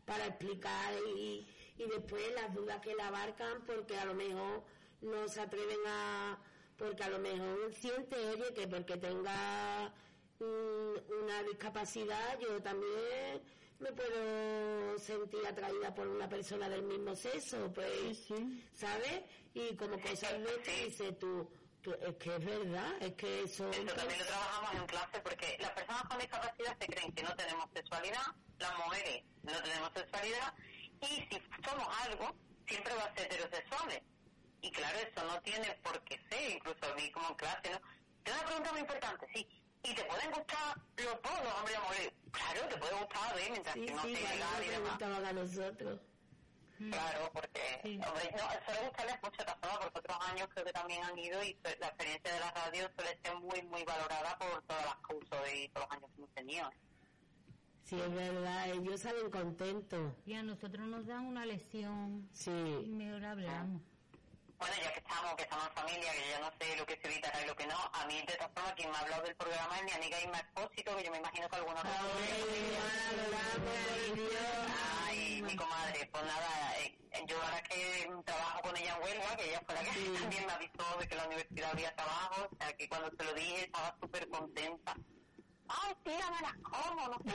para explicar y, y después las dudas que la abarcan porque a lo mejor no se atreven a, porque a lo mejor siente, oye, que porque tenga mm, una discapacidad yo también me puedo sentir atraída por una persona del mismo sexo, pues, ¿sabes? Y como cosas de que dices tú, es que es verdad, es que eso... Eso también lo trabajamos en clase porque las personas con discapacidad se creen que no tenemos sexualidad, las mujeres no tenemos sexualidad y si somos algo, siempre va a ser heterosexuales. Y claro, eso no tiene por qué ser, incluso a mí como en clase, ¿no? Tengo una pregunta muy importante, sí, y te pueden gustar los dos, los hombres y mujeres. Claro, te puede gustar, ¿eh? Mientras que no sí, te legal y demás. a nosotros. Claro, porque, hombre, no, suele gustarles mucho forma, porque otros años creo que también han ido y la experiencia de la radio suele ser muy, muy valorada por todas las cursos y todos los años que hemos tenido. Sí, es verdad, ellos salen contentos. Y a nosotros nos dan una lesión. Sí. Y mejor hablamos. Bueno, ya que estamos, que estamos en familia, que yo no sé lo que se evitará y lo que no, a mí de todas formas quien me ha hablado del programa es mi amiga Inma Expósito, que yo me imagino que algunos... Ay, mi comadre, pues nada, eh, yo ahora que trabajo con ella en Huelva, que ella fue la que también me avisó de que la universidad había trabajo, o sea que cuando se lo dije estaba súper contenta ay, tía, me las como, no sé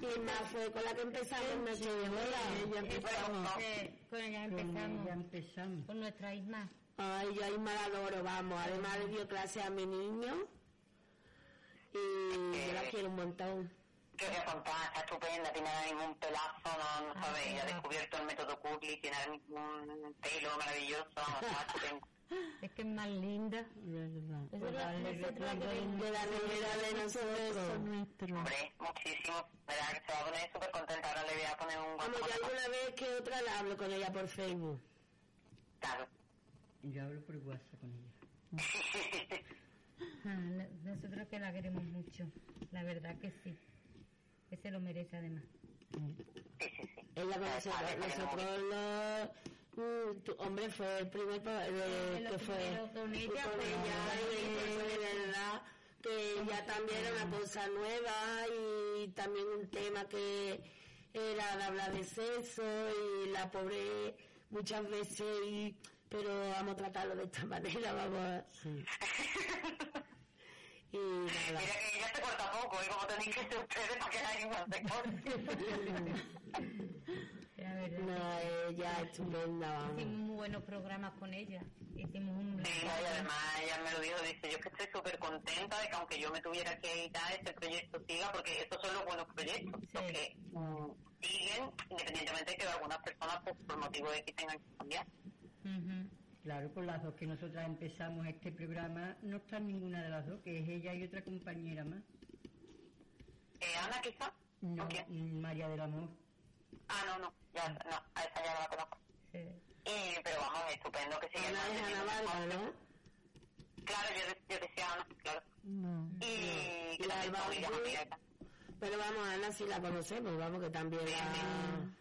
qué. Y más fue con la que empezamos Noche de empezamos. con ella empezamos. Con empezamos. Con nuestra Isma. Ay, yo a Isma la adoro, vamos. Además le dio clase a mi niño. Y yo la quiero un montón. Que os contar, está estupenda, tiene un pelazo, no, no sabéis, ha descubierto el método Curly, tiene un pelo maravilloso, vamos, está estupendo. Es que es más linda. Es verdad. Es la de la nevera de nosotros. Hombre, muchísimo. Verá que se va a poner súper contenta. Ahora le voy a poner un Como yo alguna vez que otra la hablo con ella por Facebook. Claro. Yo hablo por WhatsApp con ella. ah, nosotros que la queremos mucho. La verdad que sí. Que se lo merece además. Sí, sí, sí. Ella con nosotros, nosotros los Mm, tu hombre fue el primer eh, que fue con ella, con ella, de, verdad que ya también era una cosa nueva y también un tema que era de hablar de sexo y la pobre muchas veces y pero vamos a tratarlo de esta manera, vamos a... Y nada. Mira que ella se corta poco, y como tenéis que ser ustedes para que nadie más se corte. No, ella es estupenda. Hicimos muy buenos programas con ella. Hicimos un... Sí, y además ella me lo dijo, dice, yo que estoy súper contenta de que aunque yo me tuviera que editar, este proyecto siga, porque estos son los buenos proyectos, sí. porque mm, siguen, independientemente de que algunas personas pues, por motivo de que tengan que cambiar. Claro, con las dos que nosotras empezamos este programa, no está ninguna de las dos, que es ella y otra compañera más. ¿Eh, Ana quizá? No, María del Amor. Ah, no, no, ya, no, a esa ya no la conozco. Sí. Y, pero vamos, estupendo que siga. Ana es Ana Barba, ¿no? Claro, yo, yo decía Ana, claro. No. Y, y la Alba Pero vamos, Ana sí la conocemos, vamos, que también la...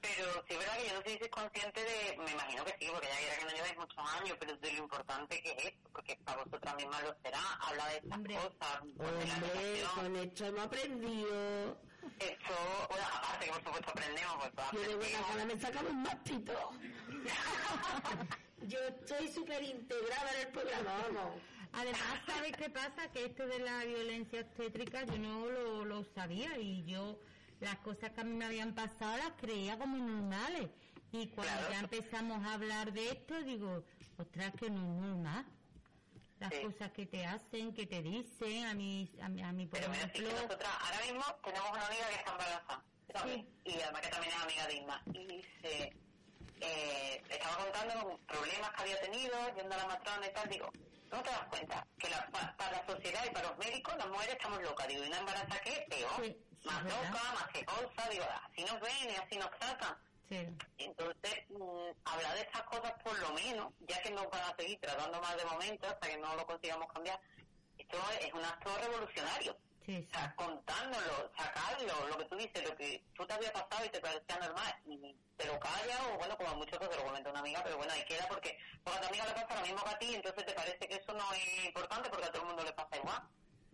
Pero sí es verdad que yo no sé si es consciente de, me imagino que sí, porque ya era que no lleváis muchos años, pero de lo importante que es esto, porque para vosotras mismas lo será, habla de estas cosas. Hombre, con esto hemos aprendido. Esto, bueno, aparte que por supuesto aprendemos, pues todas Yo de buena gana me sacamos un mastito. yo estoy súper integrada en el programa, vamos. Además, ¿sabes qué pasa? Que esto de la violencia obstétrica yo no lo, lo sabía y yo las cosas que a mí me habían pasado las creía como normales. Y cuando ya empezamos a hablar de esto, digo, ostras, que no es normal. Las cosas que te hacen, que te dicen, a mí, a mí, a mí por Pero ejemplo... Mira, nosotras ahora mismo tenemos una amiga que está embarazada, Y además que también es amiga de Isma. Y dice, eh, estaba contando problemas que había tenido, yendo a la matrona y tal, digo, ¿no te das cuenta? Que la, para, la sociedad y para los médicos, las mujeres estamos locas. Digo, ¿y una embarazada qué? Peor más loca, más quejosa, digo, así nos ven y así nos tratan. Entonces, mm, hablar de estas cosas por lo menos, ya que nos van a seguir tratando mal de momento hasta que no lo consigamos cambiar, esto es un acto revolucionario. O sea, contándolo, sacarlo, lo que tú dices, lo que tú te había pasado y te parecía normal, y te lo callas o bueno, como mucho te lo comenta una amiga, pero bueno, ahí queda porque, porque a tu amiga le pasa lo mismo que a ti, entonces te parece que eso no es importante porque a todo el mundo le pasa igual.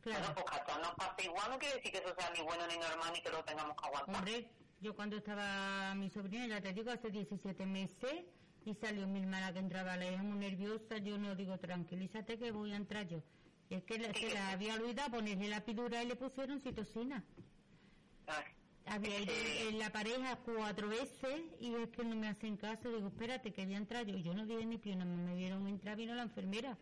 Claro. Bueno, pues que a nos pase igual no quiere decir que eso sea ni bueno ni normal ni que lo tengamos que aguantar. Hombre, yo cuando estaba mi sobrina, ya te digo, hace 17 meses, y salió mi hermana que entraba, la hija muy nerviosa, yo no digo, tranquilízate que voy a entrar yo. Y es que se la había olvidado ponerle la pidura y le pusieron citosina. Había ido en la pareja cuatro veces y es que no me hacen caso. Digo, espérate, que voy a entrar yo. Yo no dije ni pie, no me vieron entrar, vino la enfermera.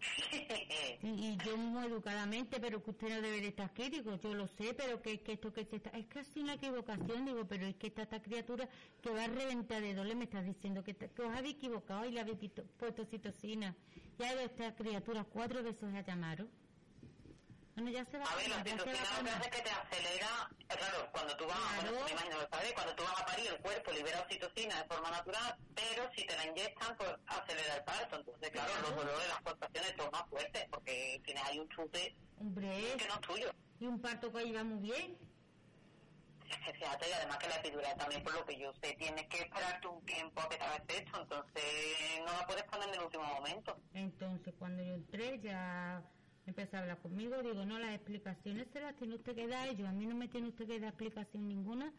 y yo muy educadamente, pero que usted no debe de estar digo, yo lo sé, pero que, que esto que se está, es casi una equivocación, digo, pero es que esta, criatura que va a reventar de doble me está diciendo que, que os habéis equivocado y le habéis puesto citocina. Ya esta criatura cuatro veces la llamaron. Bueno, ya se va a ver, la citocina lo que hace que te acelera, claro, cuando tú vas, claro. bueno, me imagino lo sabes, cuando tú vas a parir el cuerpo libera oxitocina de forma natural, pero si te la inyectan, pues acelera el parto. Entonces, claro, los dolores, las contracciones son más fuertes, porque tienes ahí un chute Hombre, que no es tuyo. Y un parto que iba muy bien. Fíjate, y además que la epidural también, por lo que yo sé, tienes que esperarte un tiempo a que te hagas esto, entonces no la puedes poner en el último momento. Entonces, cuando yo entré, ya empezó a hablar conmigo, digo, no, las explicaciones se las tiene usted que dar a ellos, a mí no me tiene usted que dar explicación ninguna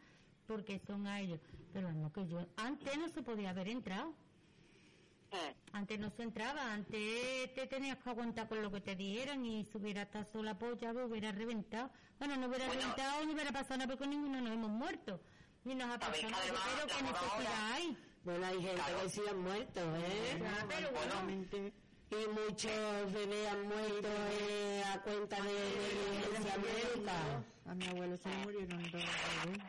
porque son a ellos, pero no que yo, antes no se podía haber entrado. Antes no se entraba, antes te tenías que aguantar con lo que te dijeran y si hubiera estado sola polla, pues hubiera reventado. Bueno, no hubiera reventado ni hubiera pasado nada porque ninguno nos hemos muerto. Ni nos ha pasado nada, pero que necesidad hay. Bueno, hay gente que sí han muerto, ¿eh? pero bueno y muchos bebés han muerto eh, a cuenta de violencia médica. A mi abuelo se murieron dos bebés.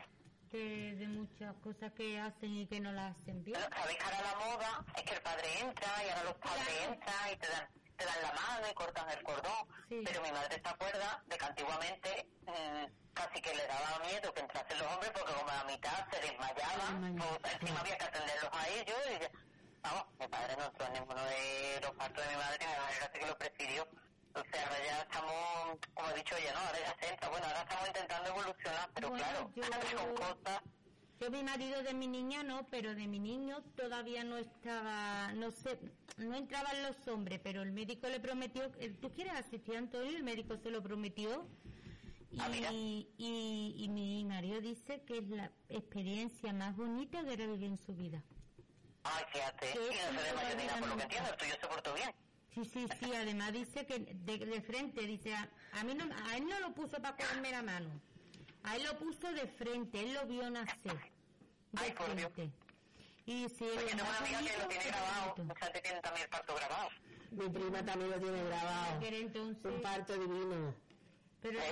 De, de, muchas cosas que hacen y que no las hacen bien. Bueno, sabéis que ahora la moda es que el padre entra y ahora los padres entran y te dan, te dan la mano y cortan el cordón. Pero mi madre se acuerda de que antiguamente mm, casi que le daba miedo que entrasen los hombres porque como a la mitad se desmayaban, pues, encima había que atenderlos a ellos y vamos, mi padre no entró en ninguno de los partos de mi madre, mi madre casi que lo presidió. Entonces ahora ya estamos, como he dicho ya, ¿no? Ahora ya se entra. Bueno, ahora estamos intentando evolucionar, pero claro, son cosas... Yo mi marido de mi niña no, pero de mi niño todavía no estaba, no sé, no entraban los hombres, pero el médico le prometió, eh, ¿tú quieres asistir Antonio? El médico se lo prometió. Y, Ah, mira. y, y mi marido dice que es la experiencia más bonita que era vivir en su vida. Ay, fíjate. Sí, Y no se nada, por lo que sí. entiendo. El tuyo se portó bien. Sí, sí, sí, además dice que de, de frente, dice, a, a mí no, a él no lo puso para cogerme la mano, a él lo puso de frente, él lo vio nacer, de Ay, por Dios. frente. Y sí, Pues yo tengo una amiga que lo tiene grabado. bonito. Mucha gente tiene también el parto grabado. Mi prima también lo tiene grabado. Entonces, Un parto divino. Pero.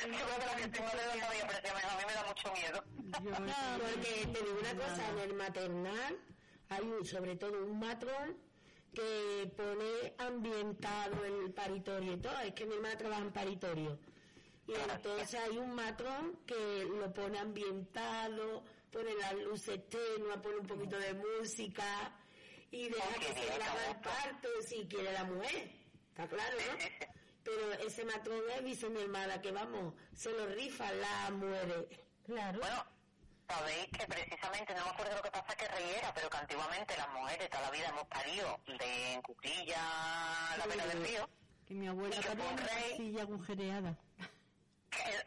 Yo creo que la que tengo de todavía mejor. A mí me da mucho miedo. Yo Porque te digo una cosa, en el maternal hay un, sobre todo un matrón que pone ambientado el paritorio y todo. Es que mi hermana trabaja en paritorio. Y entonces hay un matrón que lo pone ambientado, pone las luces tenues, pone un poquito de música y deja que se graba el parto si quiere la mujer. Está claro, ¿no? Pero ese matrón es, dice mi hermana, que vamos, se lo rifan las mujeres. claro, Bueno, sabéis que precisamente, no me acuerdo lo que pasa que reyera, pero que antiguamente las mujeres toda la vida hemos parido de en cuclilla la vena del río. que mi abuela rey. silla agujereada.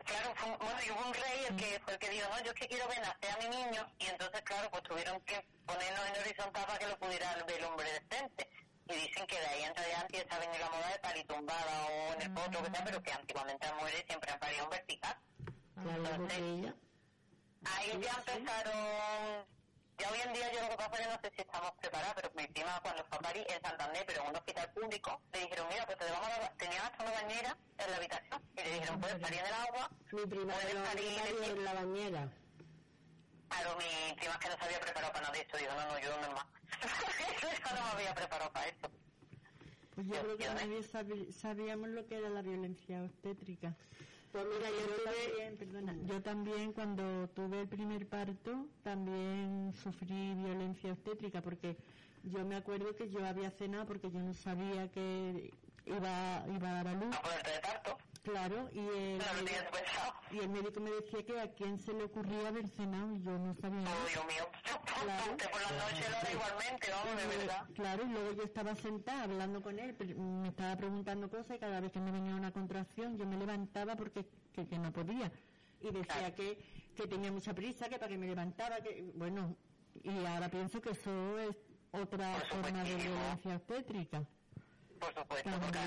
Claro, fue un- bueno, y hubo un rey el que fue el que dijo, no, yo es que quiero ver nacer a mi niño, y entonces, claro, pues tuvieron que ponernos en horizontal para que lo pudiera ver el hombre decente. Y dicen que de ahí en adelante está venido la moda de paritumbada o en el potro, que sea, pero que antiguamente las mujeres siempre han parido en vertical. La cuclilla. Ahí ya empezaron, ya hoy en día yo lo que pasa es que no sé si estamos preparados, pero mi prima cuando fue a París, en Santander, pero en un hospital público, le dijeron, mira, pues te vamos a tenían hasta una bañera en la habitación, y le dijeron, puedes parir en el agua, Mi prima Puede me lo parir en- en la bañera. Claro, mi prima es que no se había preparado para nada de esto. Digo, no, no, yo no más. Yo no me había preparado para esto. Pues yo creo que nadie sabi- sabíamos lo que era la violencia obstétrica. Pues mira, yo Yo tuve... también, perdona, yo también cuando tuve el primer parto también sufrí violencia obstétrica porque yo me acuerdo que yo había cenado porque yo no sabía que iba, iba a dar a luz, A ponerte de parto. Claro, y el, No lo pensado. y el médico me decía que a quién se le ocurría haber cenado y yo no sabía Oh, nada. Dios mío. Claro. Por la noche lo igualmente, vamos, de verdad. Claro, y luego yo estaba sentada hablando con él, pero me estaba preguntando cosas y cada vez que me venía una contracción yo me levantaba porque que, que no podía. Y decía Claro. que, que tenía mucha prisa, que para que me levantaba, que bueno, y ahora pienso que eso es otra forma de violencia obstétrica. Por supuesto, porque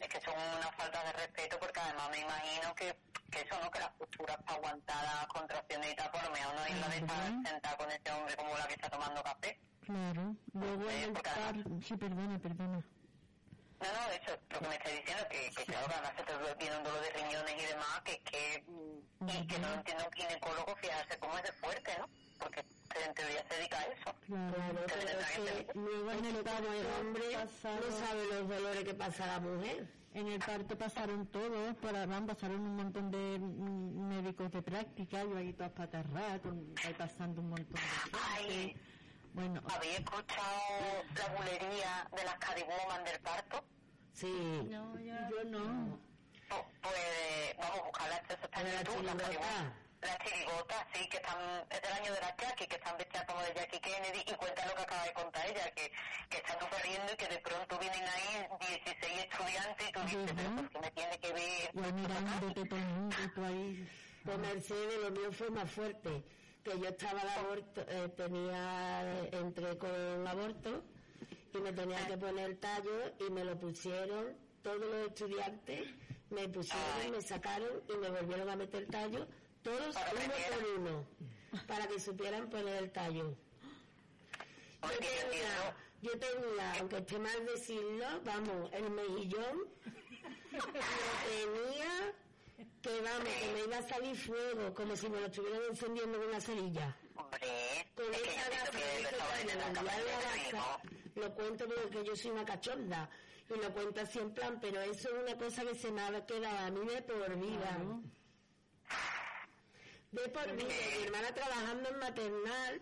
es que son una falta de respeto, porque además me imagino que, que eso, ¿no? Que las posturas para aguantar las contracciones y tal, por lo menos no es la de estar sentada con ese hombre como la que está tomando café. Claro, luego el parto, sí, perdona, perdona. No, no, eso, lo que me está diciendo, que, que claro, que además se te viene un dolor de riñones y demás, que, que, mm, y que no entiendo un ginecólogo fijarse cómo es de fuerte, ¿no? Porque en teoría se dedica a eso. Claro, pero que que luego en el como el parto hombre pasaron- no sabe los dolores que pasa la mujer. En el parto pasaron todos, para, van, pasaron un montón de médicos de práctica, yo ahí todas ahí pasando un montón de gente. Bueno, ¿Habéis escuchado la bulería de las Cadiwoman del parto? Sí. no, ya, yo no. Pu- Pues vamos a buscarla, esto está en ¿De la YouTube, las chirigotas, sí, que están, es del año de la Jackie, que están vestidas como de Jackie Kennedy, y cuenta lo que acaba de contar ella, que, que están pariendo y que de pronto vienen ahí 16 estudiantes y tú dices, pero. ¿por qué me tiene que ver? Y mirándote todo el mundo, tú ahí. Pues Mercedes, lo mío fue más fuerte. Que yo estaba de aborto, eh, tenía, entré con aborto y me tenía que poner el tallo y me lo pusieron todos los estudiantes, me pusieron, me sacaron y me volvieron a meter el tallo, todos uno por uno, para que supieran poner el tallo. Yo tenía, yo tenía, aunque esté mal decirlo, vamos, el mejillón, lo tenía que vamos, que me iba a salir fuego, como si me lo estuvieran encendiendo con una cerilla. hombre, Con es esa gasa que lo cuento porque yo soy una cachonda y lo cuento así en plan, pero eso es una cosa que se me ha quedado a mí de por vida. De por vida. Mi hermana trabajando en maternal,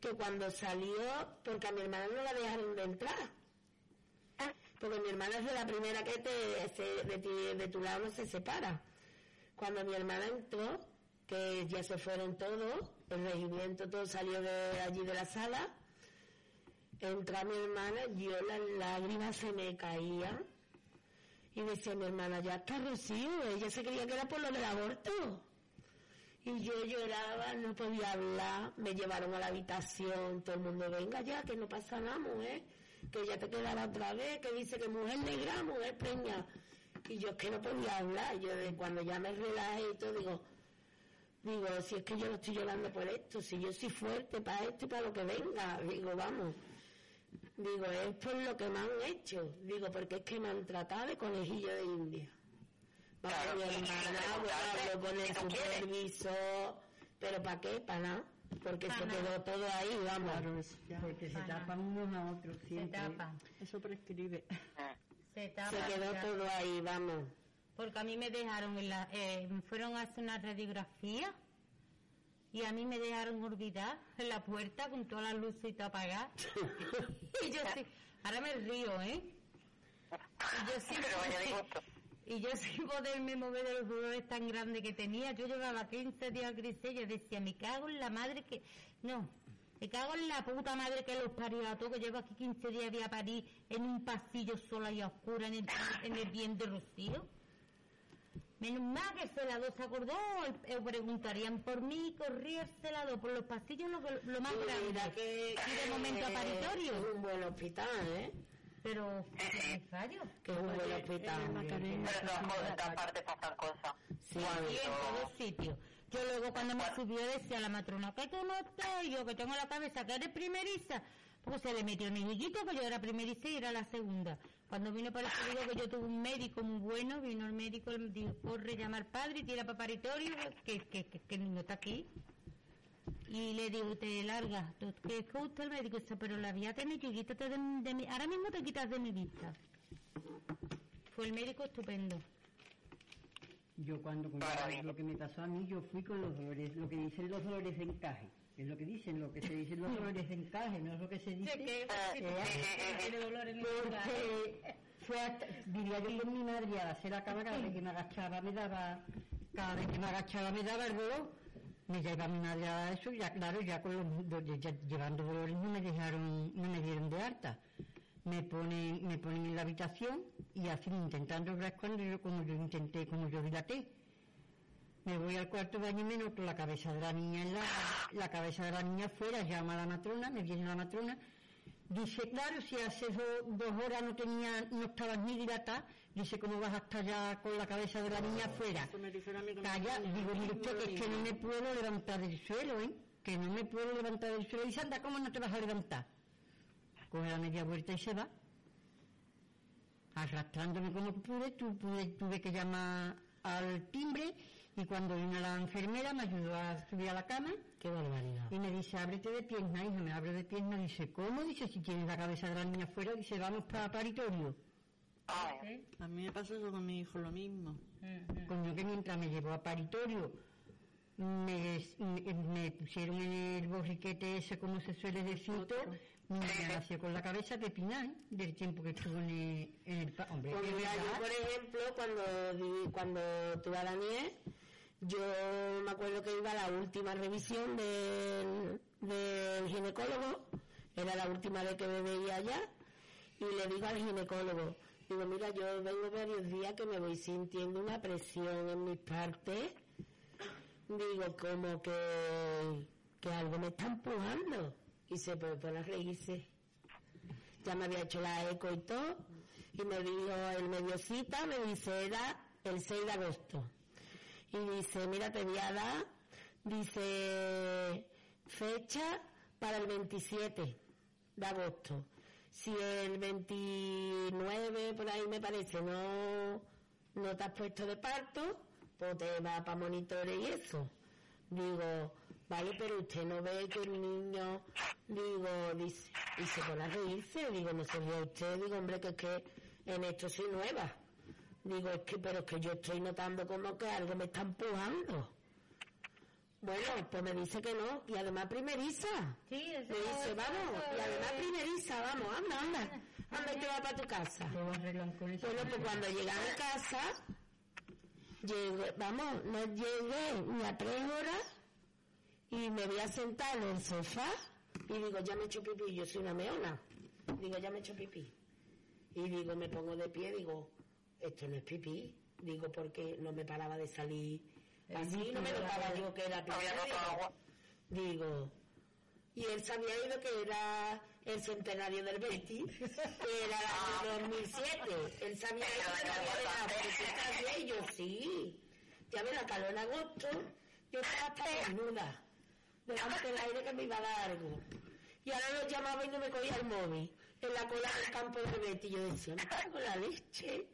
que cuando salió, porque a mi hermana no la dejaron de entrar. Porque mi hermana es de la primera que te, se- de, ti- de tu lado no se separa. Cuando mi hermana entró, que ya se fueron todos, el regimiento todo salió de allí de la sala, entra mi hermana, yo las lágrimas se me caían y decía mi hermana, ya está Rocío, ella se creía que era por lo del aborto. Y yo lloraba, no podía hablar, me llevaron a la habitación, todo el mundo, venga ya, que no pasa nada, mujer, que ya te quedará otra vez, que dice que mujer negra, mujer preña. Y yo es que no podía hablar, yo de cuando ya me relajé y todo, digo, digo, si es que yo no estoy llorando por esto, si yo soy fuerte para esto y para lo que venga, digo, vamos. Digo, es por lo que me han hecho, digo, porque es que me han tratado de conejillo de India. Vamos, Claro, el si tú quieres. supervisor, pero ¿para qué? Para nada, porque Pa' se quedó todo ahí, vamos. Claro, ya. Porque se tapan unos a otros Se siempre. tapa. Eso prescribe. Se tapa. Se quedó ya. todo ahí, vamos. Porque a mí me dejaron, en la, eh, fueron a hacer una radiografía y a mí me dejaron olvidar en la puerta con todas las luces y todo apagado. y yo sí, ahora me río, ¿eh? Y yo sí, Pero vaya disgusto. Y yo sin poderme mover de los dolores tan grandes que tenía, yo llevaba 15 días grisé, yo decía, me cago en la madre que... No, me cago en la puta madre que los parió a todos, que llevo aquí 15 días voy a parir en un pasillo sola y oscura en el, en el bien de Rocío. Menos mal que Celado se acordó, eh, preguntarían por mí, corría el Celado por los pasillos lo, lo más grande. Que, Y de momento a que paritorio. Es un buen hospital, ¿eh? Pero, ¿qué fallo? Que es un buen hospital. en Macarena. Pero en todas- partes pasan cosas. Sí, Y en todos sitios. Yo luego cuando me subió decía la matrona, que tú no estás, yo que tengo la cabeza que eres primeriza, pues se le metió en el que yo era primeriza y era la segunda. Cuando vino para eso digo que yo tuve un médico muy bueno, vino el médico, dijo, corre, llama al padre, tira para paritorio, que, que, que, que el niño está aquí. Y le digo, te largas, tú- que es que usted el médico dice, pero la vía de mi quítate de, de mi, ahora mismo te quitas de mi vista. Fue el médico estupendo. Yo cuando lo que me pasó a mí, yo fui con los dolores, lo que dicen los dolores de encaje. Es lo que dicen, lo que se dicen los dolores de encaje, no es lo que se dice. que tiene dolor en el lugar. Porque fue hasta, vivía yo con mi madre a hacer la cámara, cada vez que me agachaba me daba, cada vez que me agachaba me daba el dolor. Me lleva mi madre a eso, ya claro, ya con los, llevando dolores no me dejaron, no me dieron de alta. Me ponen, me ponen en la habitación y así intentando hablar cuando yo, como yo intenté, como yo dilaté. Me voy al cuarto baño y me noto la cabeza de la niña en la, la cabeza de la niña fuera, llama a la matrona, me viene la matrona, dice, claro, si hace do- dos horas no tenía, no estabas ni dilatada, dice, ¿cómo vas hasta allá con la cabeza de la niña fuera? Eso me dijeron a mí que me Calla, digo, mire usted, que es que no me puedo levantar del suelo, ¿eh? Que no me puedo levantar del suelo. Dice, anda, ¿cómo no te vas a levantar? Coge la media vuelta y se va. Arrastrándome como pude, tu- pude- tuve que llamar al timbre y cuando vino la enfermera me ayudó a subir a la cama Qué barbaridad. y me dice, ábrete de pierna, hija, me abre de pierna, dice, ¿cómo? Dice, si tienes la cabeza de la niña afuera, dice, vamos para paritorio. Ay, A mí me pasó eso con mi hijo, lo mismo. Coño, que mientras me llevó a paritorio, me, me, me pusieron en el borriquete ese, como se suele decir, niña nació con la cabeza de pinar, del tiempo que estuvo en el, en el Hombre, Pues mira, yo, por ejemplo, cuando, di- cuando tuve a Daniel, yo me acuerdo que iba a la última revisión del, del ginecólogo, era la última vez que me veía allá, y le digo al ginecólogo, digo, mira, yo vengo varios días que me voy sintiendo una presión en mis partes, digo, como que, que algo me está empujando, y se pone pone a reírse ya me había hecho la eco y todo, y me dijo el mediocita, me dice, era el 6 de agosto. Y dice, mira, te voy a dar, dice, fecha para el 27 de agosto. Si el 29, por ahí me parece, no, no te has puesto de parto, pues te va para monitores y eso. Digo, vale, pero usted no ve que el niño, digo, dice, y se pone a reírse, digo, no ríe usted, digo, hombre, que es que en esto soy nueva. Digo, es que, pero es que yo estoy notando como que algo me está empujando. Bueno, pues me dice que no, y además primeriza. Sí, eso Me dice, vamos, eso y además es- primeriza, vamos, anda, anda, anda y te vas para tu casa. Bueno, pues cuando llegué a casa, llegué, vamos, no llegué ni a tres horas y me voy a sentar en el sofá y digo, ya me he hecho pipí, yo soy una meona. Digo, ya me he hecho pipí. Y digo, me pongo de pie, digo, esto no es pipí. Digo, porque no me paraba de salir así, no me notaba yo que era pipí. Digo, digo, y él sabía ido que era el centenario del Betis, que era el año 2007. Él sabía ido que no había y yo sí. Ya me la caló en agosto, yo estaba hasta desnuda, delante del aire que me iba a dar algo. Y ahora lo llamaba y no me cogía el móvil, en la cola del campo del Betis. Yo decía, me cago la leche.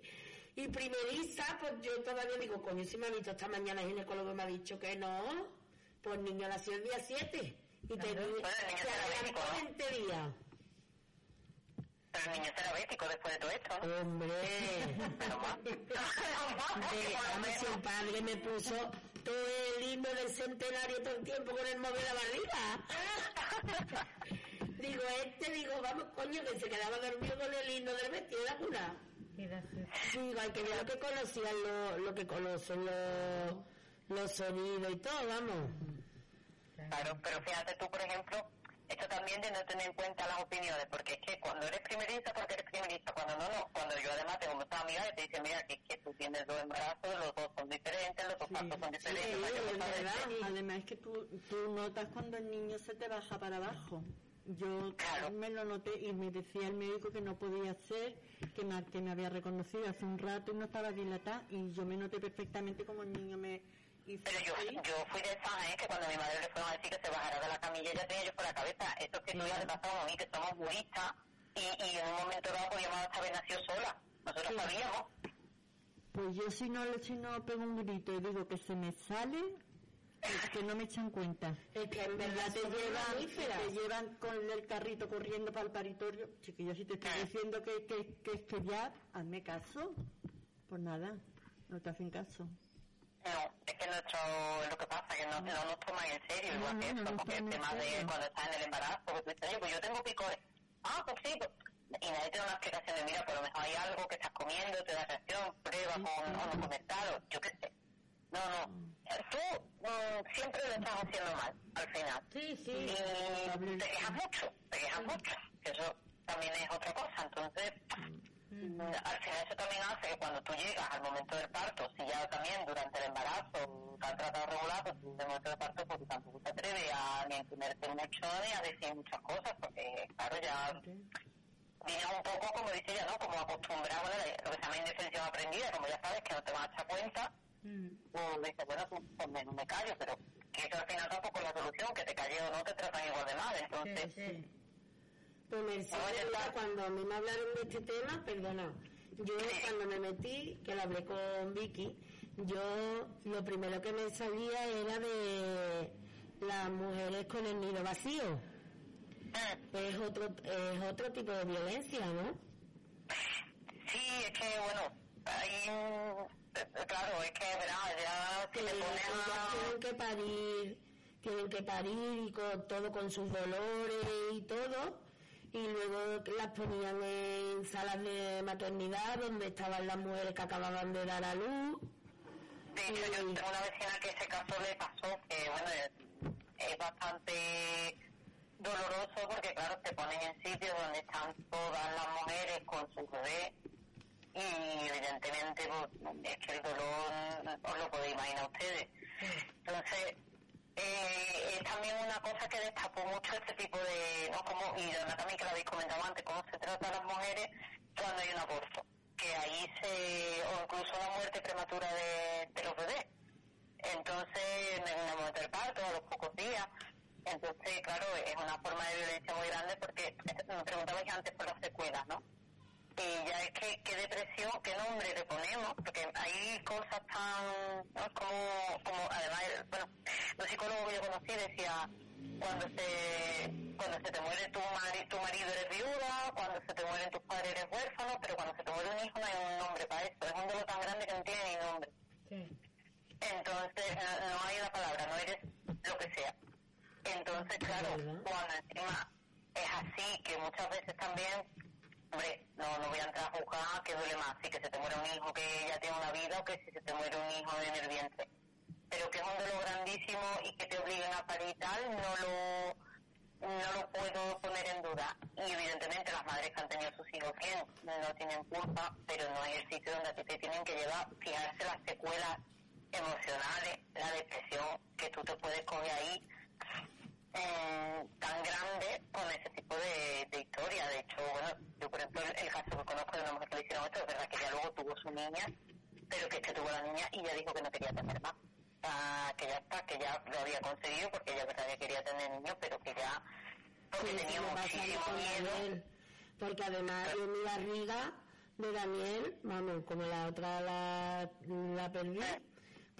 Y primeriza, pues yo todavía digo, coño, si me ha visto esta mañana el ginecólogo me ha dicho que no, pues niño nació el día 7 y te Bueno, se será bético, adelantó ¿no? 20 días. Pero el niño será bético después de todo esto, ¿no? Hombre, Pero el padre me puso todo el himno del centenario todo el tiempo con el móvil arriba. digo, este, digo, vamos, coño, que se quedaba dormido con el himno del vestido de la cuna. Digo, hay que ver lo que conocían, lo, lo que conocen los, los sonidos y todo, vamos. Claro, pero fíjate tú, por ejemplo, esto también de no tener en cuenta las opiniones, porque es que cuando eres primerista, porque eres primerista, cuando no, no, cuando yo además tengo muchas amigas que te dicen, mira, que es que tú tienes dos embarazos, los dos son diferentes, los dos partos son diferentes, Sí. Además es que tú, tú notas cuando el niño se te baja para abajo. Yo Claro. me lo noté y me decía el médico que no podía ser, que me, que me había reconocido hace un rato y no estaba dilatada y yo me noté perfectamente como el niño me hizo Pero yo, yo fui de esa, ¿eh? que cuando mi madre le fueron a decir que se bajara de la camilla, ya tenía yo por la cabeza. Esto es que no le pasado a mí, que somos budistas, y, y en un momento dado podíamos haber nacido sola. Nosotros sabíamos. Pues yo si no, si no pego un grito y digo que se me sale, es que no me echan cuenta. Es que en verdad te te llevan, te con el carrito corriendo para el paritorio. Chiquillo, si te estoy Ah. diciendo que, que, que estudiar, hazme caso. Pues nada, no te hacen caso. No, es que nuestro, lo que pasa es que no, no nos toman en serio, No, igual no, que no esto, nos porque el tema de cuando estás en el embarazo, que tú dices, oye, pues yo tengo picores. Ah, pues sí, pues. Y nadie te da una explicación de, mira, por lo mejor hay algo que estás comiendo, te da reacción, prueba con unos comentarios, yo qué sé. No, no. Tú mm, siempre lo estás haciendo mal, al final. Sí, sí. Y te quejas mucho, te quejas mucho. que Eso también es otra cosa. Entonces, mm, al final eso también hace que cuando tú llegas al momento del parto, si ya también durante el embarazo te han tratado regular, pues en el momento del parto pues tampoco te atreves a ni a imponerte mucho ni a decir muchas cosas, porque claro, ya viene un poco, como dice ella, ¿no? Como acostumbrado a lo que se llama indefensión aprendida, como ya sabes que no te vas a echar cuenta, pues dices, bueno, pues, pues me, no me callo, pero que eso al final tampoco es la solución, que te calles o no te tratan igual de mal, entonces... Pues Mercedes, mira, cuando a mí me hablaron de este tema, perdona, yo cuando me metí, que lo hablé con Vicky, yo lo primero que me salía era de las mujeres con el nido vacío. Es otro, es otro tipo de violencia, ¿no? Sí, es que, bueno, hay un... Claro, es que, verás, ya si te pones a... tienen que parir, tienen que parir y con, todo con sus dolores y todo, y luego las ponían en salas de maternidad donde estaban las mujeres que acababan de dar a luz. De hecho, yo tengo una vecina que ese caso le pasó, que, bueno, es, es bastante doloroso porque, claro, te ponen en sitios donde están todas las mujeres con su bebé y, evidentemente, pues, es que el dolor os lo podéis imaginar ustedes. Entonces, eh, es también una cosa que destapó mucho este tipo de, ¿no? Como, y además también que lo habéis comentado antes, cómo se trata a las mujeres cuando hay un aborto. Que ahí se, o incluso la muerte prematura de, los bebés. Entonces, en el momento del parto, a los pocos días. Entonces, claro, es una forma de violencia muy grande porque me preguntabais antes por las secuelas, ¿no? Y ya es que, qué depresión, qué nombre le ponemos, porque hay cosas tan, ¿no? como, como además, bueno, un psicólogo que yo conocí decía, cuando se, cuando se te muere tu, mari, tu marido eres viuda, cuando se te mueren tus padres eres huérfano, pero cuando se te muere un hijo no hay un nombre para eso, es un dolor tan grande que no tiene ni nombre. Entonces, no, no hay una palabra, no eres lo que sea. Entonces, claro, cuando encima es así, que muchas veces también, hombre, no, no voy a entrar a juzgar que duele más, si que se te muere un hijo que ya tiene una vida o que si se te muere un hijo en el vientre. pero que es un dolor grandísimo y que te obliguen a parir tal, no lo no lo puedo poner en duda. Y evidentemente las madres que han tenido sus hijos bien no tienen culpa, pero no es el sitio donde a ti te tienen que llevar, fijarse las secuelas emocionales, la depresión que tú te puedes coger ahí eh, tan grande con ese tipo de, de, historia. De hecho, bueno, yo por ejemplo el, caso que conozco de una mujer que le hicieron esto, es verdad que ya luego tuvo su niña, pero que este tuvo la niña y ya dijo que no quería tener más. que ya está, que ya lo había conseguido porque ella verdad que quería tener niños, pero que ya porque tenía muchísimo miedo. Porque además en mi barriga de Daniel, vamos, como la otra la, la perdí,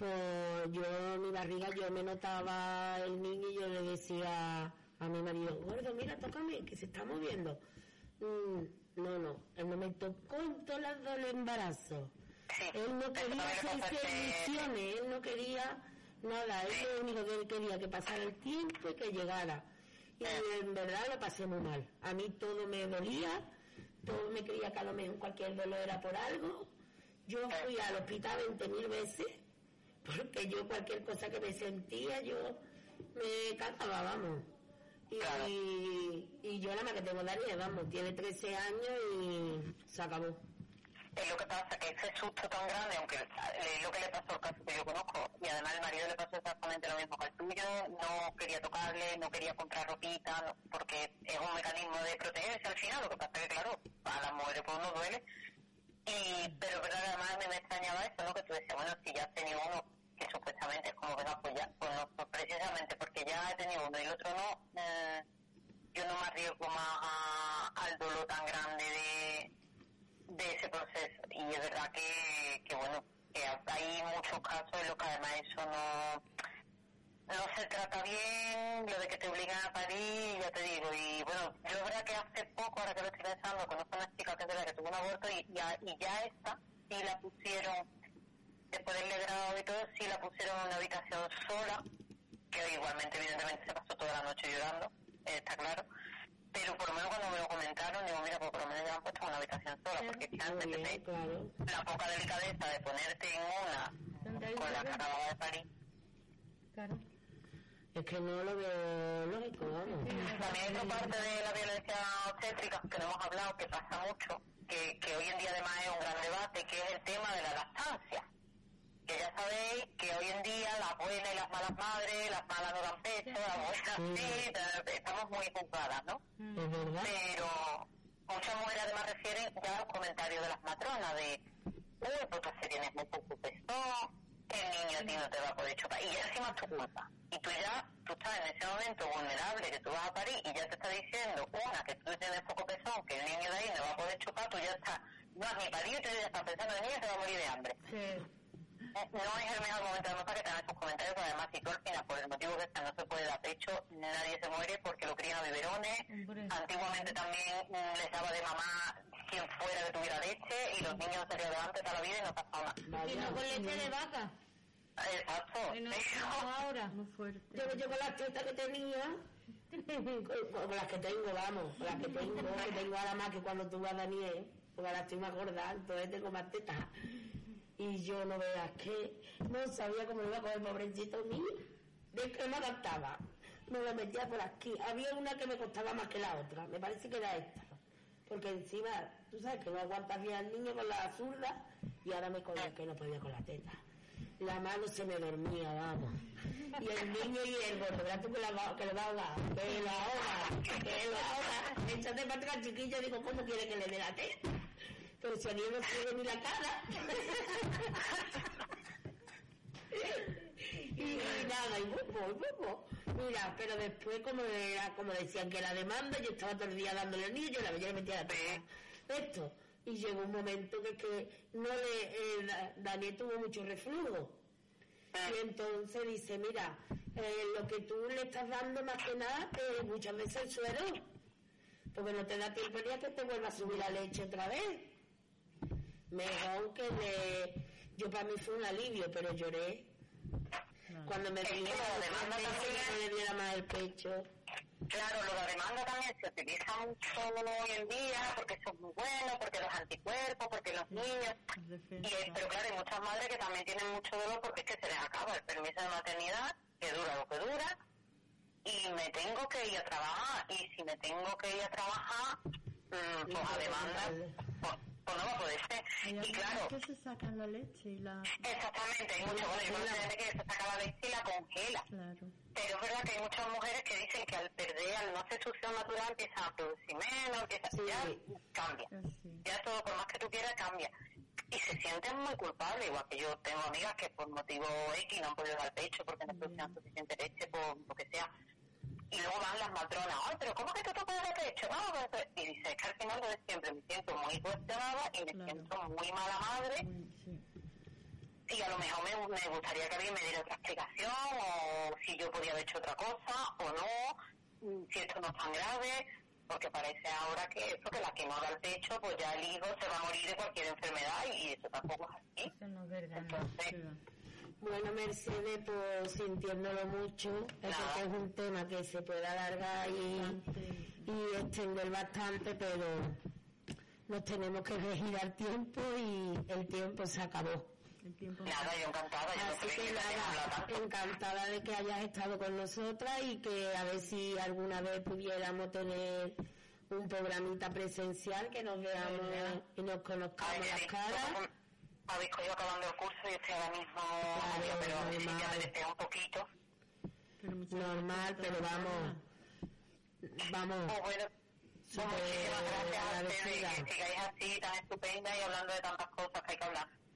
pues yo mi barriga yo me notaba el niño y yo le decía a mi marido, gordo, mira, tócame, que se está moviendo. Mm, no, no, él no me tocó en dos el embarazo. Él no quería hacer misiones, él no quería nada, él lo único que él quería que pasara el tiempo y que llegara. Y en verdad lo pasé muy mal. A mí todo me dolía, todo me creía que a lo mejor cualquier dolor era por algo. Yo fui al hospital 20.000 veces, porque yo cualquier cosa que me sentía, yo me cagaba, vamos. Y, y, yo la más que tengo Daniel, vamos, tiene 13 años y se acabó es lo que pasa que ese susto tan grande, aunque es lo que le pasó al caso que yo conozco, y además el marido le pasó exactamente lo mismo que al tuyo, no quería tocarle, no quería comprar ropita, porque es un mecanismo de protegerse al final, lo que pasa es que claro, a las mujeres pues no duele, y, pero verdad además me, extrañaba eso, ¿no? Que tú decías, bueno, si ya has tenido uno que supuestamente es como, venga, pues ya, pues no, pues precisamente porque ya he tenido uno y el otro no, eh, yo no me arriesgo más al dolor tan grande de de ese proceso. Y es verdad que, que bueno, que hay muchos casos en los que además eso no no se trata bien, lo de que te obligan a parir, ya te digo, y bueno, yo verdad que hace poco, ahora que lo estoy pensando, conozco a una chica que es verdad que tuvo un aborto y ya, y ya esta, sí la pusieron, después del grado y todo, sí la pusieron en una habitación sola, que igualmente evidentemente se pasó toda la noche llorando, está claro, pero por lo menos cuando me lo comentaron, digo, mira, pues por lo menos ya han puesto una habitación sola, porque si antes la poca delicadeza de ponerte en una con la que acababa de parir. Claro. Es que no lo veo lógico, vamos. También otra parte de la violencia obstétrica que no hemos hablado, que pasa mucho, que, que hoy en día además es un gran debate, que es el tema de la lactancia que ya sabéis que hoy en día las buenas y las malas madres, las malas no dan pecho, las buenas sí, estamos muy ocupadas, ¿no? Pero muchas mujeres además refieren ya a los comentarios de las matronas de, uy, pues se tienes muy poco peso, el niño a ti no te va a poder chupar, y ya encima es tu culpa. Y tú ya, tú estás en ese momento vulnerable que tú vas a parir y ya te está diciendo, una, que tú tienes poco peso, que el niño de ahí no va a poder chupar, tú ya estás, no has ni parido y tú ya estás pensando en el niño se va a morir de hambre. Sí no es el mejor momento además para que tengan esos comentarios, porque además si tú al final, por el motivo que sea, no se puede dar pecho, nadie se muere porque lo crían a biberones. Antiguamente también les daba de mamá quien fuera que tuviera leche y los niños salían adelante toda la vida y no pasaba nada. Y no con leche de vaca. Exacto. No, ahora. Muy fuerte. Yo, yo con las tetas que tenía, con, las que tengo, vamos, con las que tengo, que tengo ahora más que cuando tuve a Daniel, porque ahora estoy más gorda, entonces tengo más tetas y yo no veas que no sabía cómo iba a coger el pobrecito mío, de que me adaptaba. Me lo metía por aquí. Había una que me costaba más que la otra, me parece que era esta. Porque encima, tú sabes que no aguantas bien al niño con la zurda y ahora me cogía que no podía con la teta. La mano se me dormía, vamos. Y el niño y el gordo, ¿verdad tú que, la, que le va a ahogar? Que la ahoga, que. Échate para atrás, chiquillo, digo, ¿cómo quiere que le dé la teta? pero si a mí no tiene ni la cara. y, nada, y poco, y Mira, pero después, como, era, como decían que la demanda, yo estaba todo el día dándole al niño, yo la veía metía la Esto. Y llegó un momento que, que no le, eh, Daniel tuvo mucho reflujo. Y entonces dice, mira, eh, lo que tú le estás dando más que nada, eh, muchas veces el suero, porque no te da tiempo ni a que te vuelva a subir la leche otra vez mejor que de... Yo para mí fue un alivio, pero lloré. Cuando me dijeron que me diera más el pecho. Claro, lo de demanda también se utiliza mucho hoy en día porque eso es muy bueno, porque los anticuerpos, porque los niños. Y, pero claro, hay muchas madres que también tienen mucho dolor porque es que se les acaba el permiso de maternidad, que dura lo que dura, y me tengo que ir a trabajar. Y si me tengo que ir a trabajar, mmm, pues a demanda, pues, pues, no va a poder ser. Y, claro. que se sacan la leche y la. Exactamente, hay mucha gente que se saca la leche y la congela. Claro. Pero es verdad que hay muchas mujeres que dicen que al perder, al no hacer succión natural, empiezan a producir menos, empieza, ya cambia. Ya todo, por más que tú quieras, cambia. Y se sienten muy culpables, igual que yo tengo amigas que por motivo X no han podido dar pecho porque no producían suficiente leche, por lo que sea. Y luego van las matronas, ay, pero ¿cómo que tú te puedes dar pecho? No, y dice, es que al final de siempre me siento muy cuestionada y me siento muy mala madre. Y a lo mejor me, me gustaría que alguien me diera otra explicación, o si yo podía haber hecho otra cosa, o no, si esto no es tan grave, porque parece ahora que eso, que la que no da el pecho, pues ya el hijo se va a morir de cualquier enfermedad, y eso tampoco es así. Eso no es verdad. Entonces, Bueno, Mercedes, pues sintiéndolo mucho, eso que es un tema que se puede alargar y, y extender bastante, pero nos tenemos que regir al tiempo y el tiempo se acabó. El tiempo nada, yo encantada, yo no Así sé que que nada, encantada de que hayas estado con nosotras y que a ver si alguna vez pudiéramos tener un programita presencial, que nos veamos y nos conozcamos las caras. Habéis cogido acabando el curso y estoy ahora mismo, Claro, pero a ver si ya normal. me un poquito. Pero Normal, pero vamos, vamos, Pues bueno, pues muchísimas gracias a ustedes agradecida. que sigáis así, tan estupenda y hablando de tantas cosas que hay que hablar.